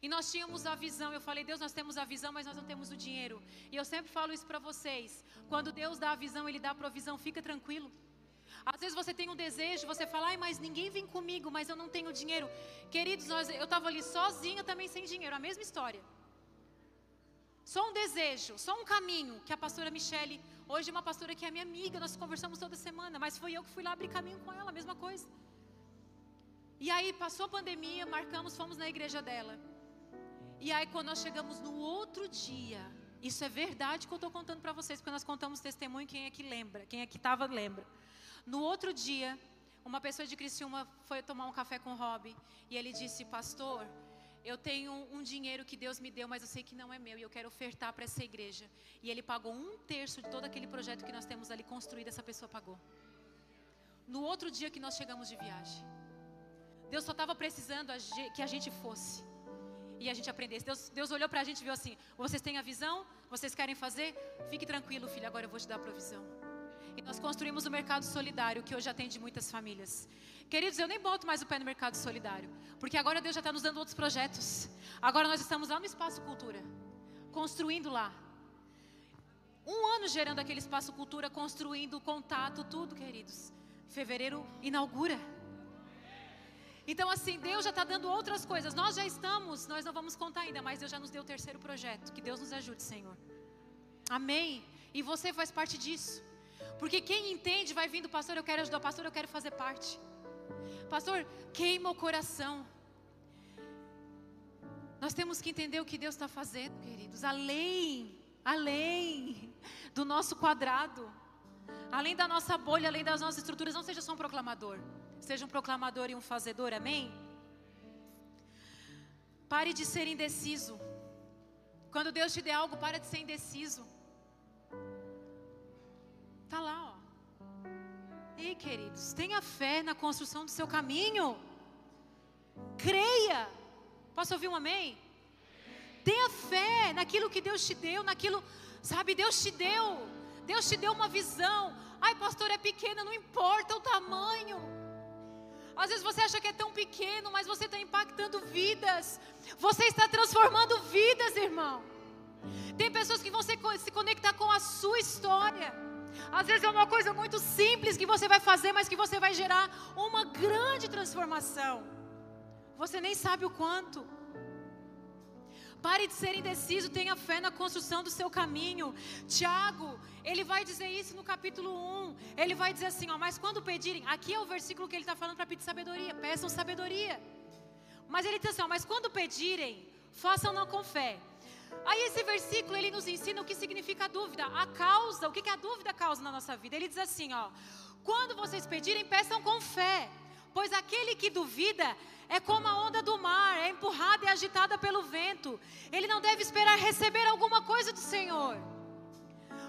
E nós tínhamos a visão, eu falei, Deus, nós temos a visão, mas nós não temos o dinheiro. E eu sempre falo isso para vocês: quando Deus dá a visão, Ele dá a provisão, fica tranquilo. Às vezes você tem um desejo, você fala, ai, mas ninguém vem comigo, mas eu não tenho dinheiro. Queridos, nós, eu estava ali sozinha também sem dinheiro, a mesma história. Só um desejo, só um caminho que a pastora Michele, hoje é uma pastora que é minha amiga, nós conversamos toda semana, mas foi eu que fui lá abrir caminho com ela, a mesma coisa. E aí passou a pandemia, marcamos, fomos na igreja dela. E aí quando nós chegamos no outro dia, isso é verdade que eu estou contando para vocês, porque nós contamos testemunho, quem é que lembra, quem é que estava lembra. No outro dia, uma pessoa de Criciúma foi tomar um café com o Rob e ele disse: Pastor, eu tenho um dinheiro que Deus me deu, mas eu sei que não é meu e eu quero ofertar para essa igreja. E ele pagou um terço de todo aquele projeto que nós temos ali construído, essa pessoa pagou. No outro dia que nós chegamos de viagem, Deus só estava precisando que a gente fosse e a gente aprendesse. Deus, Deus olhou para a gente e viu assim: vocês têm a visão? Vocês querem fazer? Fique tranquilo, filho, agora eu vou te dar a provisão. E nós construímos o mercado solidário, que hoje atende muitas famílias. Queridos, eu nem boto mais o pé no mercado solidário, porque agora Deus já está nos dando outros projetos. Agora nós estamos lá no Espaço Cultura, construindo lá. Um ano gerando aquele Espaço Cultura, construindo contato, tudo, queridos. Fevereiro inaugura. Então, assim, Deus já está dando outras coisas. Nós já estamos, nós não vamos contar ainda, mas Deus já nos deu o terceiro projeto. Que Deus nos ajude, Senhor. Amém. E você faz parte disso. Porque quem entende vai vindo, pastor, eu quero ajudar, pastor, eu quero fazer parte. Pastor, queima o coração. Nós temos que entender o que Deus está fazendo, queridos, além, além do nosso quadrado, além da nossa bolha, além das nossas estruturas. Não seja só um proclamador, seja um proclamador e um fazedor, amém? Pare de ser indeciso. Quando Deus te der algo, para de ser indeciso. Tá lá, ó. Ei, queridos, tenha fé na construção do seu caminho. Creia. Posso ouvir um amém? Tenha fé naquilo que Deus te deu, naquilo, sabe, Deus te deu. Deus te deu uma visão. Ai, pastor, é pequena, não importa o tamanho. Às vezes você acha que é tão pequeno, mas você está impactando vidas. Você está transformando vidas, irmão. Tem pessoas que vão se conectar com a sua história. Às vezes é uma coisa muito simples que você vai fazer, mas que você vai gerar uma grande transformação. Você nem sabe o quanto. Pare de ser indeciso, tenha fé na construção do seu caminho. Tiago, ele vai dizer isso no capítulo 1. Ele vai dizer assim: ó, mas quando pedirem, aqui é o versículo que ele está falando para pedir sabedoria, peçam sabedoria. Mas ele diz assim: ó, mas quando pedirem, façam-no com fé. Aí esse versículo ele nos ensina o que significa a dúvida, a causa, o que, que a dúvida causa na nossa vida. Ele diz assim: ó, quando vocês pedirem, peçam com fé, pois aquele que duvida é como a onda do mar, é empurrada e agitada pelo vento. Ele não deve esperar receber alguma coisa do Senhor,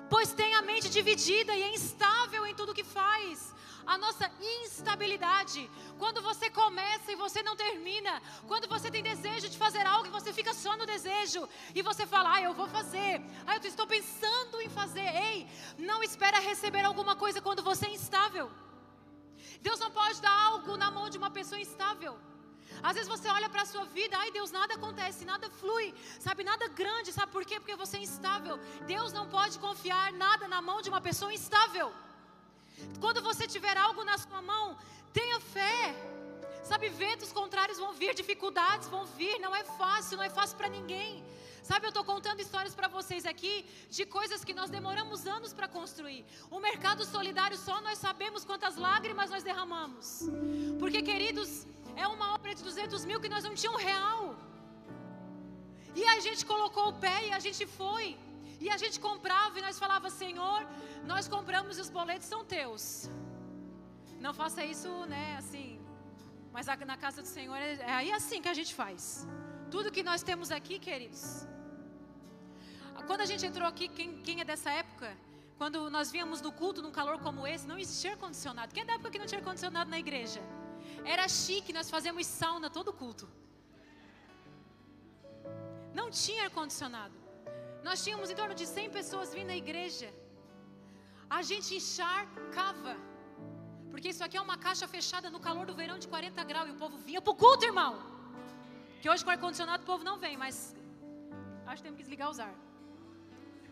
pois tem a mente dividida e é instável em tudo que faz. A nossa instabilidade, quando você começa e você não termina, quando você tem desejo de fazer algo e você fica só no desejo, e você fala, ah, eu vou fazer, ah, eu estou pensando em fazer. Ei, não espera receber alguma coisa quando você é instável. Deus não pode dar algo na mão de uma pessoa instável. Às vezes você olha para a sua vida, ai Deus, nada acontece, nada flui, sabe, nada grande, sabe por quê? Porque você é instável. Deus não pode confiar nada na mão de uma pessoa instável. Quando você tiver algo na sua mão, tenha fé. Sabe, ventos contrários vão vir, dificuldades vão vir, não é fácil, não é fácil para ninguém. Sabe, eu estou contando histórias para vocês aqui de coisas que nós demoramos anos para construir. O mercado solidário só nós sabemos quantas lágrimas nós derramamos. Porque, queridos, é uma obra de 200 mil que nós não tínhamos real. E a gente colocou o pé e a gente foi. E a gente comprava e nós falava, Senhor, nós compramos e os boletos são teus. Não faça isso, né, assim. Mas na casa do Senhor é, é aí assim que a gente faz. Tudo que nós temos aqui, queridos. Quando a gente entrou aqui, quem, quem é dessa época? Quando nós víamos no culto num calor como esse, não existia ar-condicionado. Quem é da época que não tinha ar-condicionado na igreja? Era chique, nós fazíamos sauna todo culto. Não tinha ar-condicionado. Nós tínhamos em torno de 100 pessoas vindo na igreja. A gente encharcava. Porque isso aqui é uma caixa fechada no calor do verão de 40 graus. E o povo vinha para o culto, irmão. Que hoje com ar-condicionado o povo não vem, mas acho que temos que desligar os ar.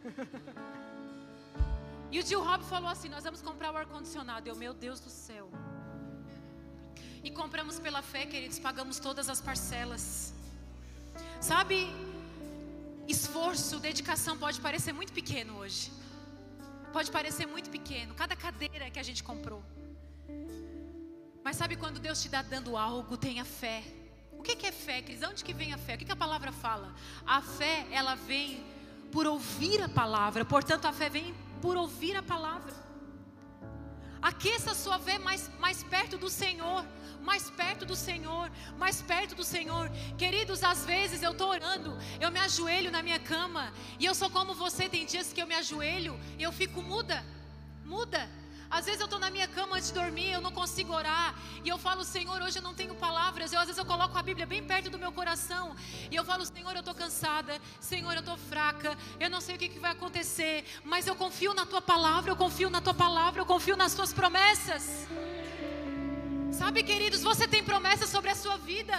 e o tio Rob falou assim: Nós vamos comprar o ar-condicionado. Eu, meu Deus do céu. E compramos pela fé, queridos, pagamos todas as parcelas. Sabe, esforço, dedicação pode parecer muito pequeno hoje. Pode parecer muito pequeno, cada cadeira que a gente comprou. Mas sabe quando Deus te dá dando algo, tenha fé. O que é fé, Cris? Onde que vem a fé? O que a palavra fala? A fé, ela vem por ouvir a palavra. Portanto, a fé vem por ouvir a palavra. Aqueça a sua fé mais, mais perto do Senhor mais perto do Senhor, mais perto do Senhor. Queridos, às vezes eu estou orando, eu me ajoelho na minha cama, e eu sou como você, tem dias que eu me ajoelho e eu fico muda, muda. Às vezes eu estou na minha cama antes de dormir, eu não consigo orar. E eu falo, Senhor, hoje eu não tenho palavras. Eu, às vezes eu coloco a Bíblia bem perto do meu coração. E eu falo, Senhor, eu estou cansada. Senhor, eu estou fraca. Eu não sei o que, que vai acontecer. Mas eu confio na tua palavra, eu confio na tua palavra, eu confio nas tuas promessas. Sabe, queridos, você tem promessa sobre a sua vida.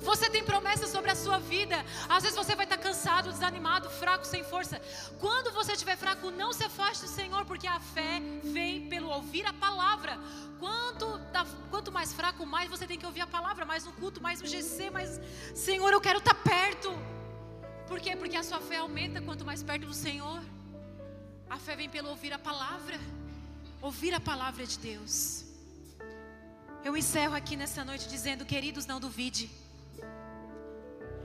Você tem promessa sobre a sua vida. Às vezes você vai estar cansado, desanimado, fraco, sem força. Quando você estiver fraco, não se afaste do Senhor, porque a fé vem pelo ouvir a palavra. Quanto, tá, quanto mais fraco, mais você tem que ouvir a palavra, mais no culto, mais no GC, mais Senhor, eu quero estar perto. Por quê? Porque a sua fé aumenta quanto mais perto do Senhor. A fé vem pelo ouvir a palavra. Ouvir a palavra de Deus. Eu encerro aqui nessa noite dizendo, queridos, não duvide.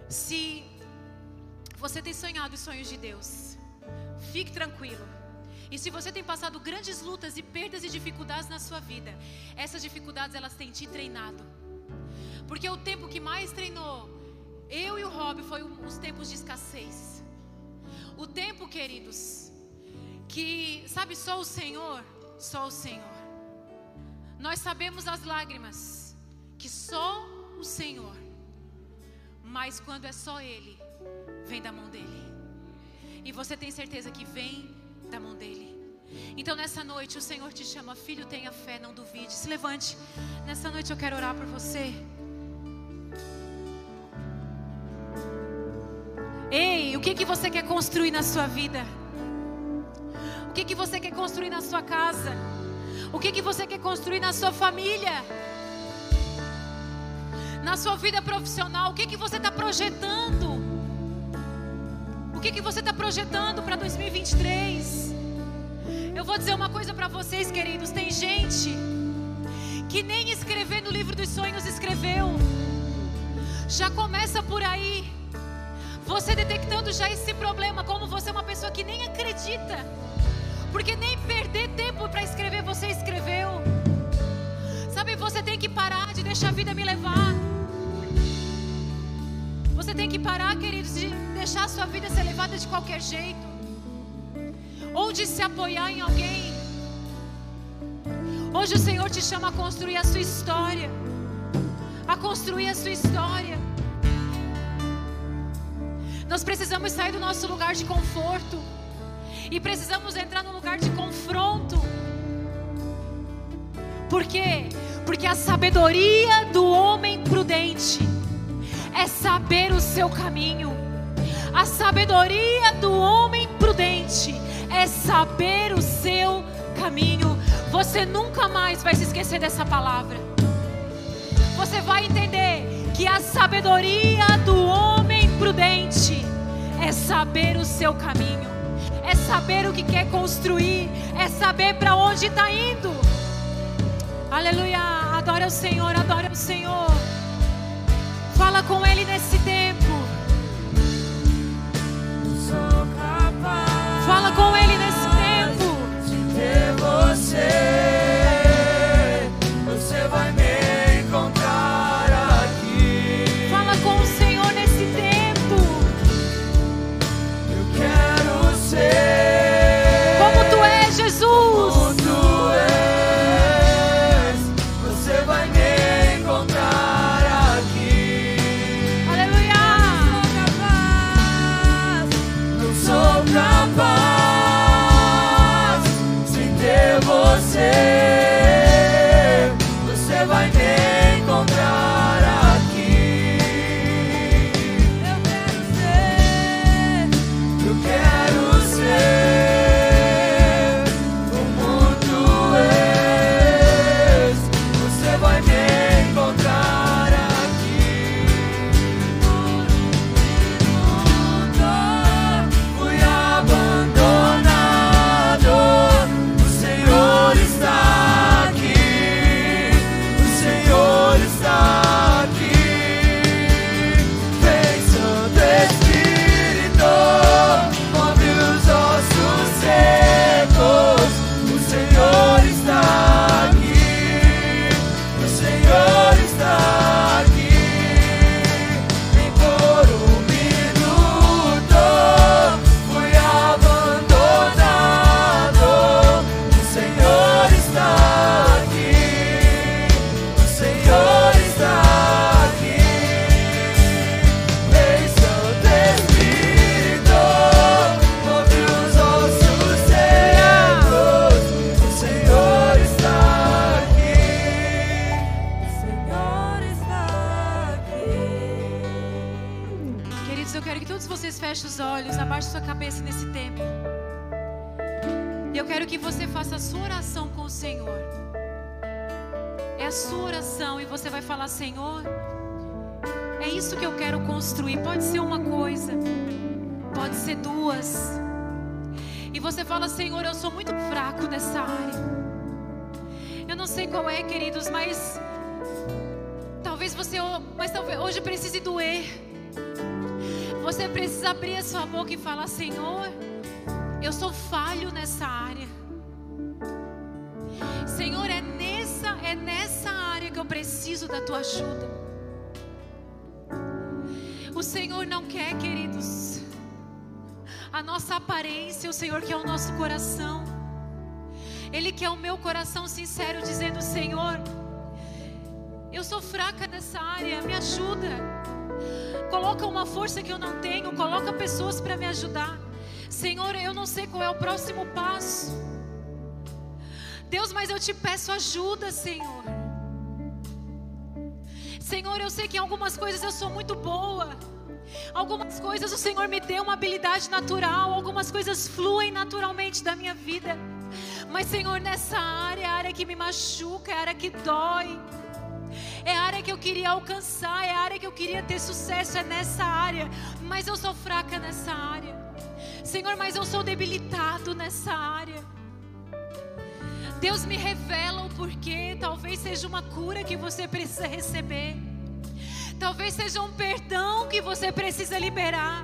Se você tem sonhado os sonhos de Deus, fique tranquilo. E se você tem passado grandes lutas e perdas e dificuldades na sua vida, essas dificuldades elas têm te treinado. Porque o tempo que mais treinou eu e o Rob foi os tempos de escassez. O tempo, queridos, que sabe só o Senhor, só o Senhor. Nós sabemos as lágrimas que só o Senhor. Mas quando é só ele, vem da mão dele. E você tem certeza que vem da mão dele. Então nessa noite o Senhor te chama, filho, tenha fé, não duvide. Se levante. Nessa noite eu quero orar por você. Ei, o que que você quer construir na sua vida? O que que você quer construir na sua casa? O que que você quer construir na sua família? Na sua vida profissional, o que que você está projetando? O que que você está projetando para 2023? Eu vou dizer uma coisa para vocês, queridos. Tem gente que nem escrever no livro dos sonhos escreveu. Já começa por aí. Você detectando já esse problema, como você é uma pessoa que nem acredita, porque nem perder tempo para escrever você escreveu. Sabe, você tem que parar de deixar a vida me levar. Você tem que parar, queridos, de deixar a sua vida ser levada de qualquer jeito, ou de se apoiar em alguém. Hoje o Senhor te chama a construir a sua história, a construir a sua história. Nós precisamos sair do nosso lugar de conforto e precisamos entrar no lugar de confronto. Por quê? Porque a sabedoria do homem prudente é saber o seu caminho. A sabedoria do homem prudente é saber o seu caminho. Você nunca mais vai se esquecer dessa palavra. Você vai entender que a sabedoria do homem prudente é saber o seu caminho, é saber o que quer construir, é saber para onde está indo. Aleluia, adora o Senhor, adora o Senhor. Fala com Ele nesse tempo. Fala com Ele nesse tempo. De ter você. Força que eu não tenho, coloca pessoas para me ajudar. Senhor, eu não sei qual é o próximo passo. Deus, mas eu te peço ajuda, Senhor. Senhor, eu sei que em algumas coisas eu sou muito boa. Algumas coisas o Senhor me deu uma habilidade natural, algumas coisas fluem naturalmente da minha vida. Mas, Senhor, nessa área, a área que me machuca, a área que dói, é a área que eu queria alcançar, é a área que eu queria ter sucesso, é nessa área. Mas eu sou fraca nessa área. Senhor, mas eu sou debilitado nessa área. Deus me revela o porquê. Talvez seja uma cura que você precisa receber. Talvez seja um perdão que você precisa liberar.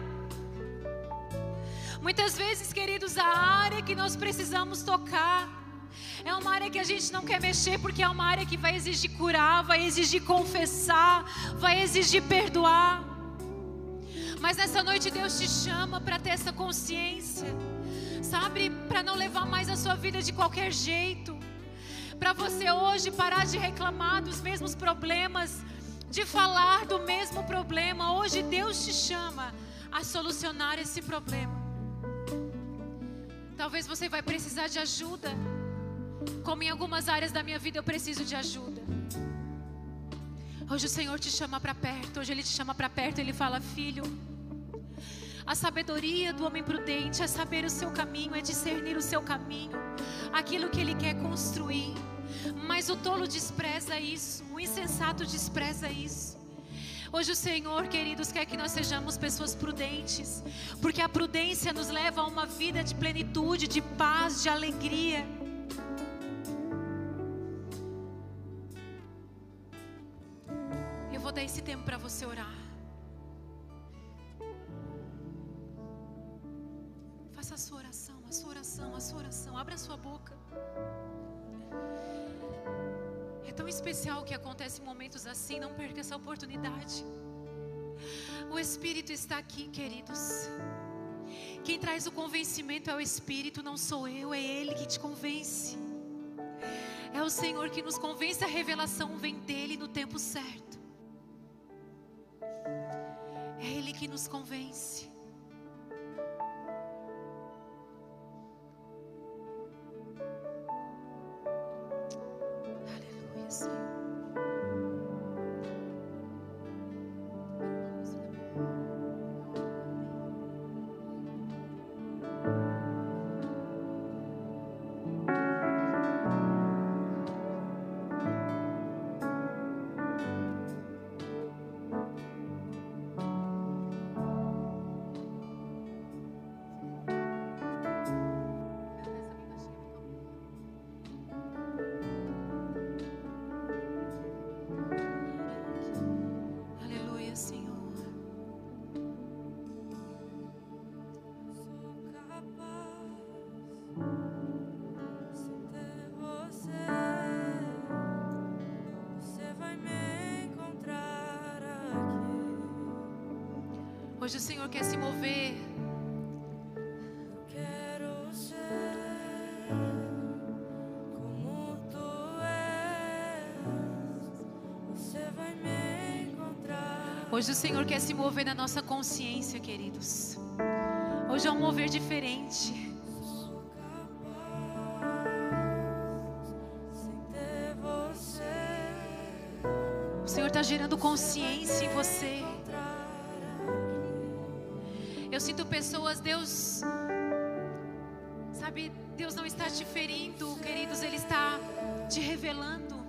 Muitas vezes, queridos, a área que nós precisamos tocar é uma área que a gente não quer mexer porque é uma área que vai exigir curar, vai exigir confessar, vai exigir perdoar. Mas nessa noite Deus te chama para ter essa consciência sabe, para não levar mais a sua vida de qualquer jeito. Para você hoje parar de reclamar dos mesmos problemas, de falar do mesmo problema. Hoje Deus te chama a solucionar esse problema. Talvez você vai precisar de ajuda. Como em algumas áreas da minha vida eu preciso de ajuda. Hoje o Senhor te chama para perto. Hoje Ele te chama para perto. Ele fala: Filho, a sabedoria do homem prudente é saber o seu caminho, é discernir o seu caminho, aquilo que ele quer construir. Mas o tolo despreza isso, o insensato despreza isso. Hoje o Senhor, queridos, quer que nós sejamos pessoas prudentes, porque a prudência nos leva a uma vida de plenitude, de paz, de alegria. Vou dar esse tempo para você orar. Faça a sua oração, a sua oração, a sua oração. Abra a sua boca. É tão especial que acontece em momentos assim. Não perca essa oportunidade. O Espírito está aqui, queridos. Quem traz o convencimento é o Espírito, não sou eu, é Ele que te convence. É o Senhor que nos convence, a revelação vem dele no tempo certo. É Ele que nos convence. Hoje o Senhor quer se mover na nossa consciência, queridos. Hoje é um mover diferente. O Senhor está gerando consciência em você. Eu sinto pessoas, Deus, sabe, Deus não está te ferindo, queridos, Ele está te revelando.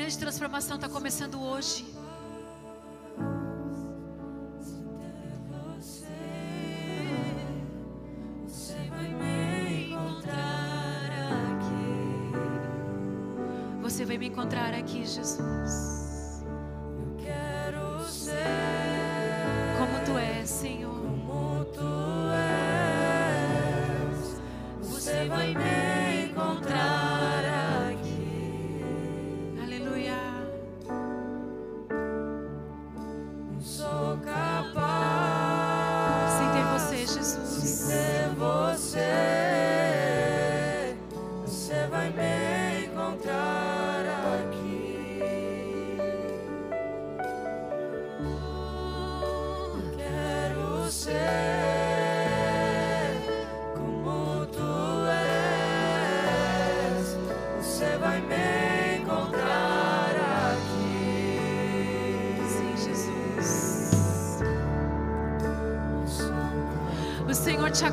Grande transformação está começando hoje.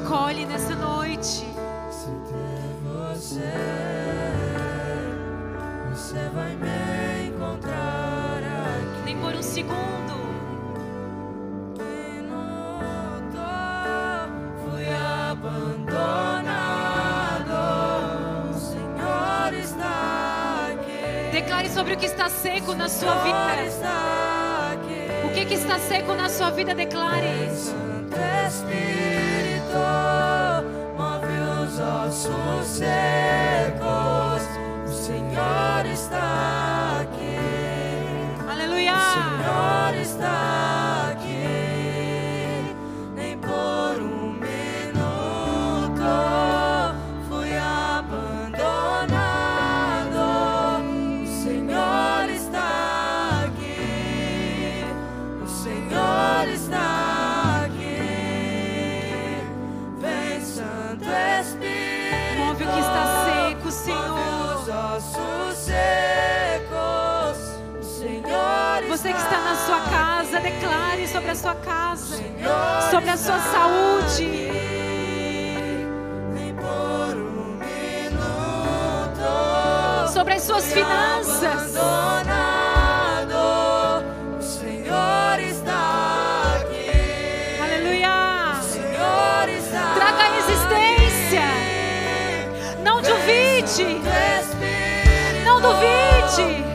Acolhe nessa noite. Se ter você, você vai me encontrar aqui. Nem por um segundo. Minuto fui abandonado. O Senhor está aqui. Declare sobre o que está seco na sua vida. O que, que está seco na sua vida, declare. Santo Espírito, Senhor está aqui. Aleluia. O Senhor está aqui. Sua casa, declare sobre a sua casa, sobre a sua saúde. sobre as suas finanças. abandonado. O Senhor está aqui. Aleluia. O Senhor está Traga a existência. aqui. Não duvide. Não duvide.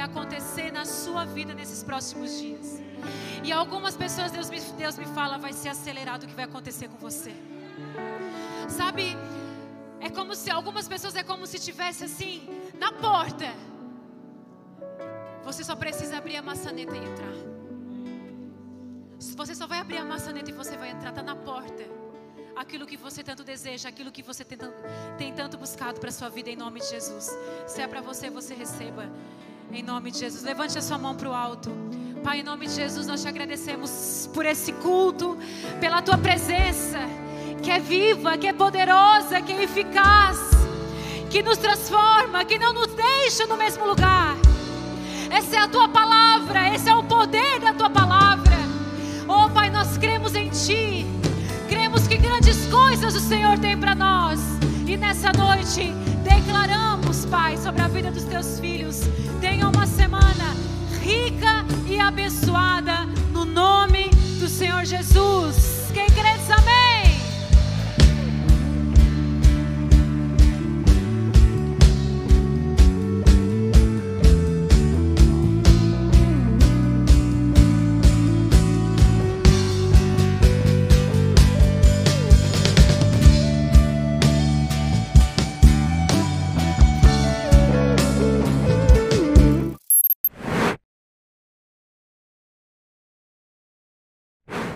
Vai acontecer na sua vida nesses próximos dias. E algumas pessoas, Deus me, Deus me fala, vai ser acelerado o que vai acontecer com você. Sabe, é como se, algumas pessoas é como se tivesse assim, na porta. Você só precisa abrir a maçaneta e entrar. Você só vai abrir a maçaneta e você vai entrar, está na porta. Aquilo que você tanto deseja, aquilo que você tem, tem tanto buscado para sua vida, em nome de Jesus. Se é para você, você receba. Em nome de Jesus. Levante a sua mão para o alto. Pai, em nome de Jesus, nós te agradecemos por esse culto, pela tua presença, que é viva, que é poderosa, que é eficaz, que nos transforma, que não nos deixa no mesmo lugar. Essa é a tua palavra, esse é o poder da tua palavra. Oh Pai, nós cremos em Ti, cremos que grandes coisas o Senhor tem para nós. E nessa noite declaramos, Pai, sobre a vida dos teus filhos. Tenha uma semana rica e abençoada no nome do Senhor Jesus. Quem crê diz amém.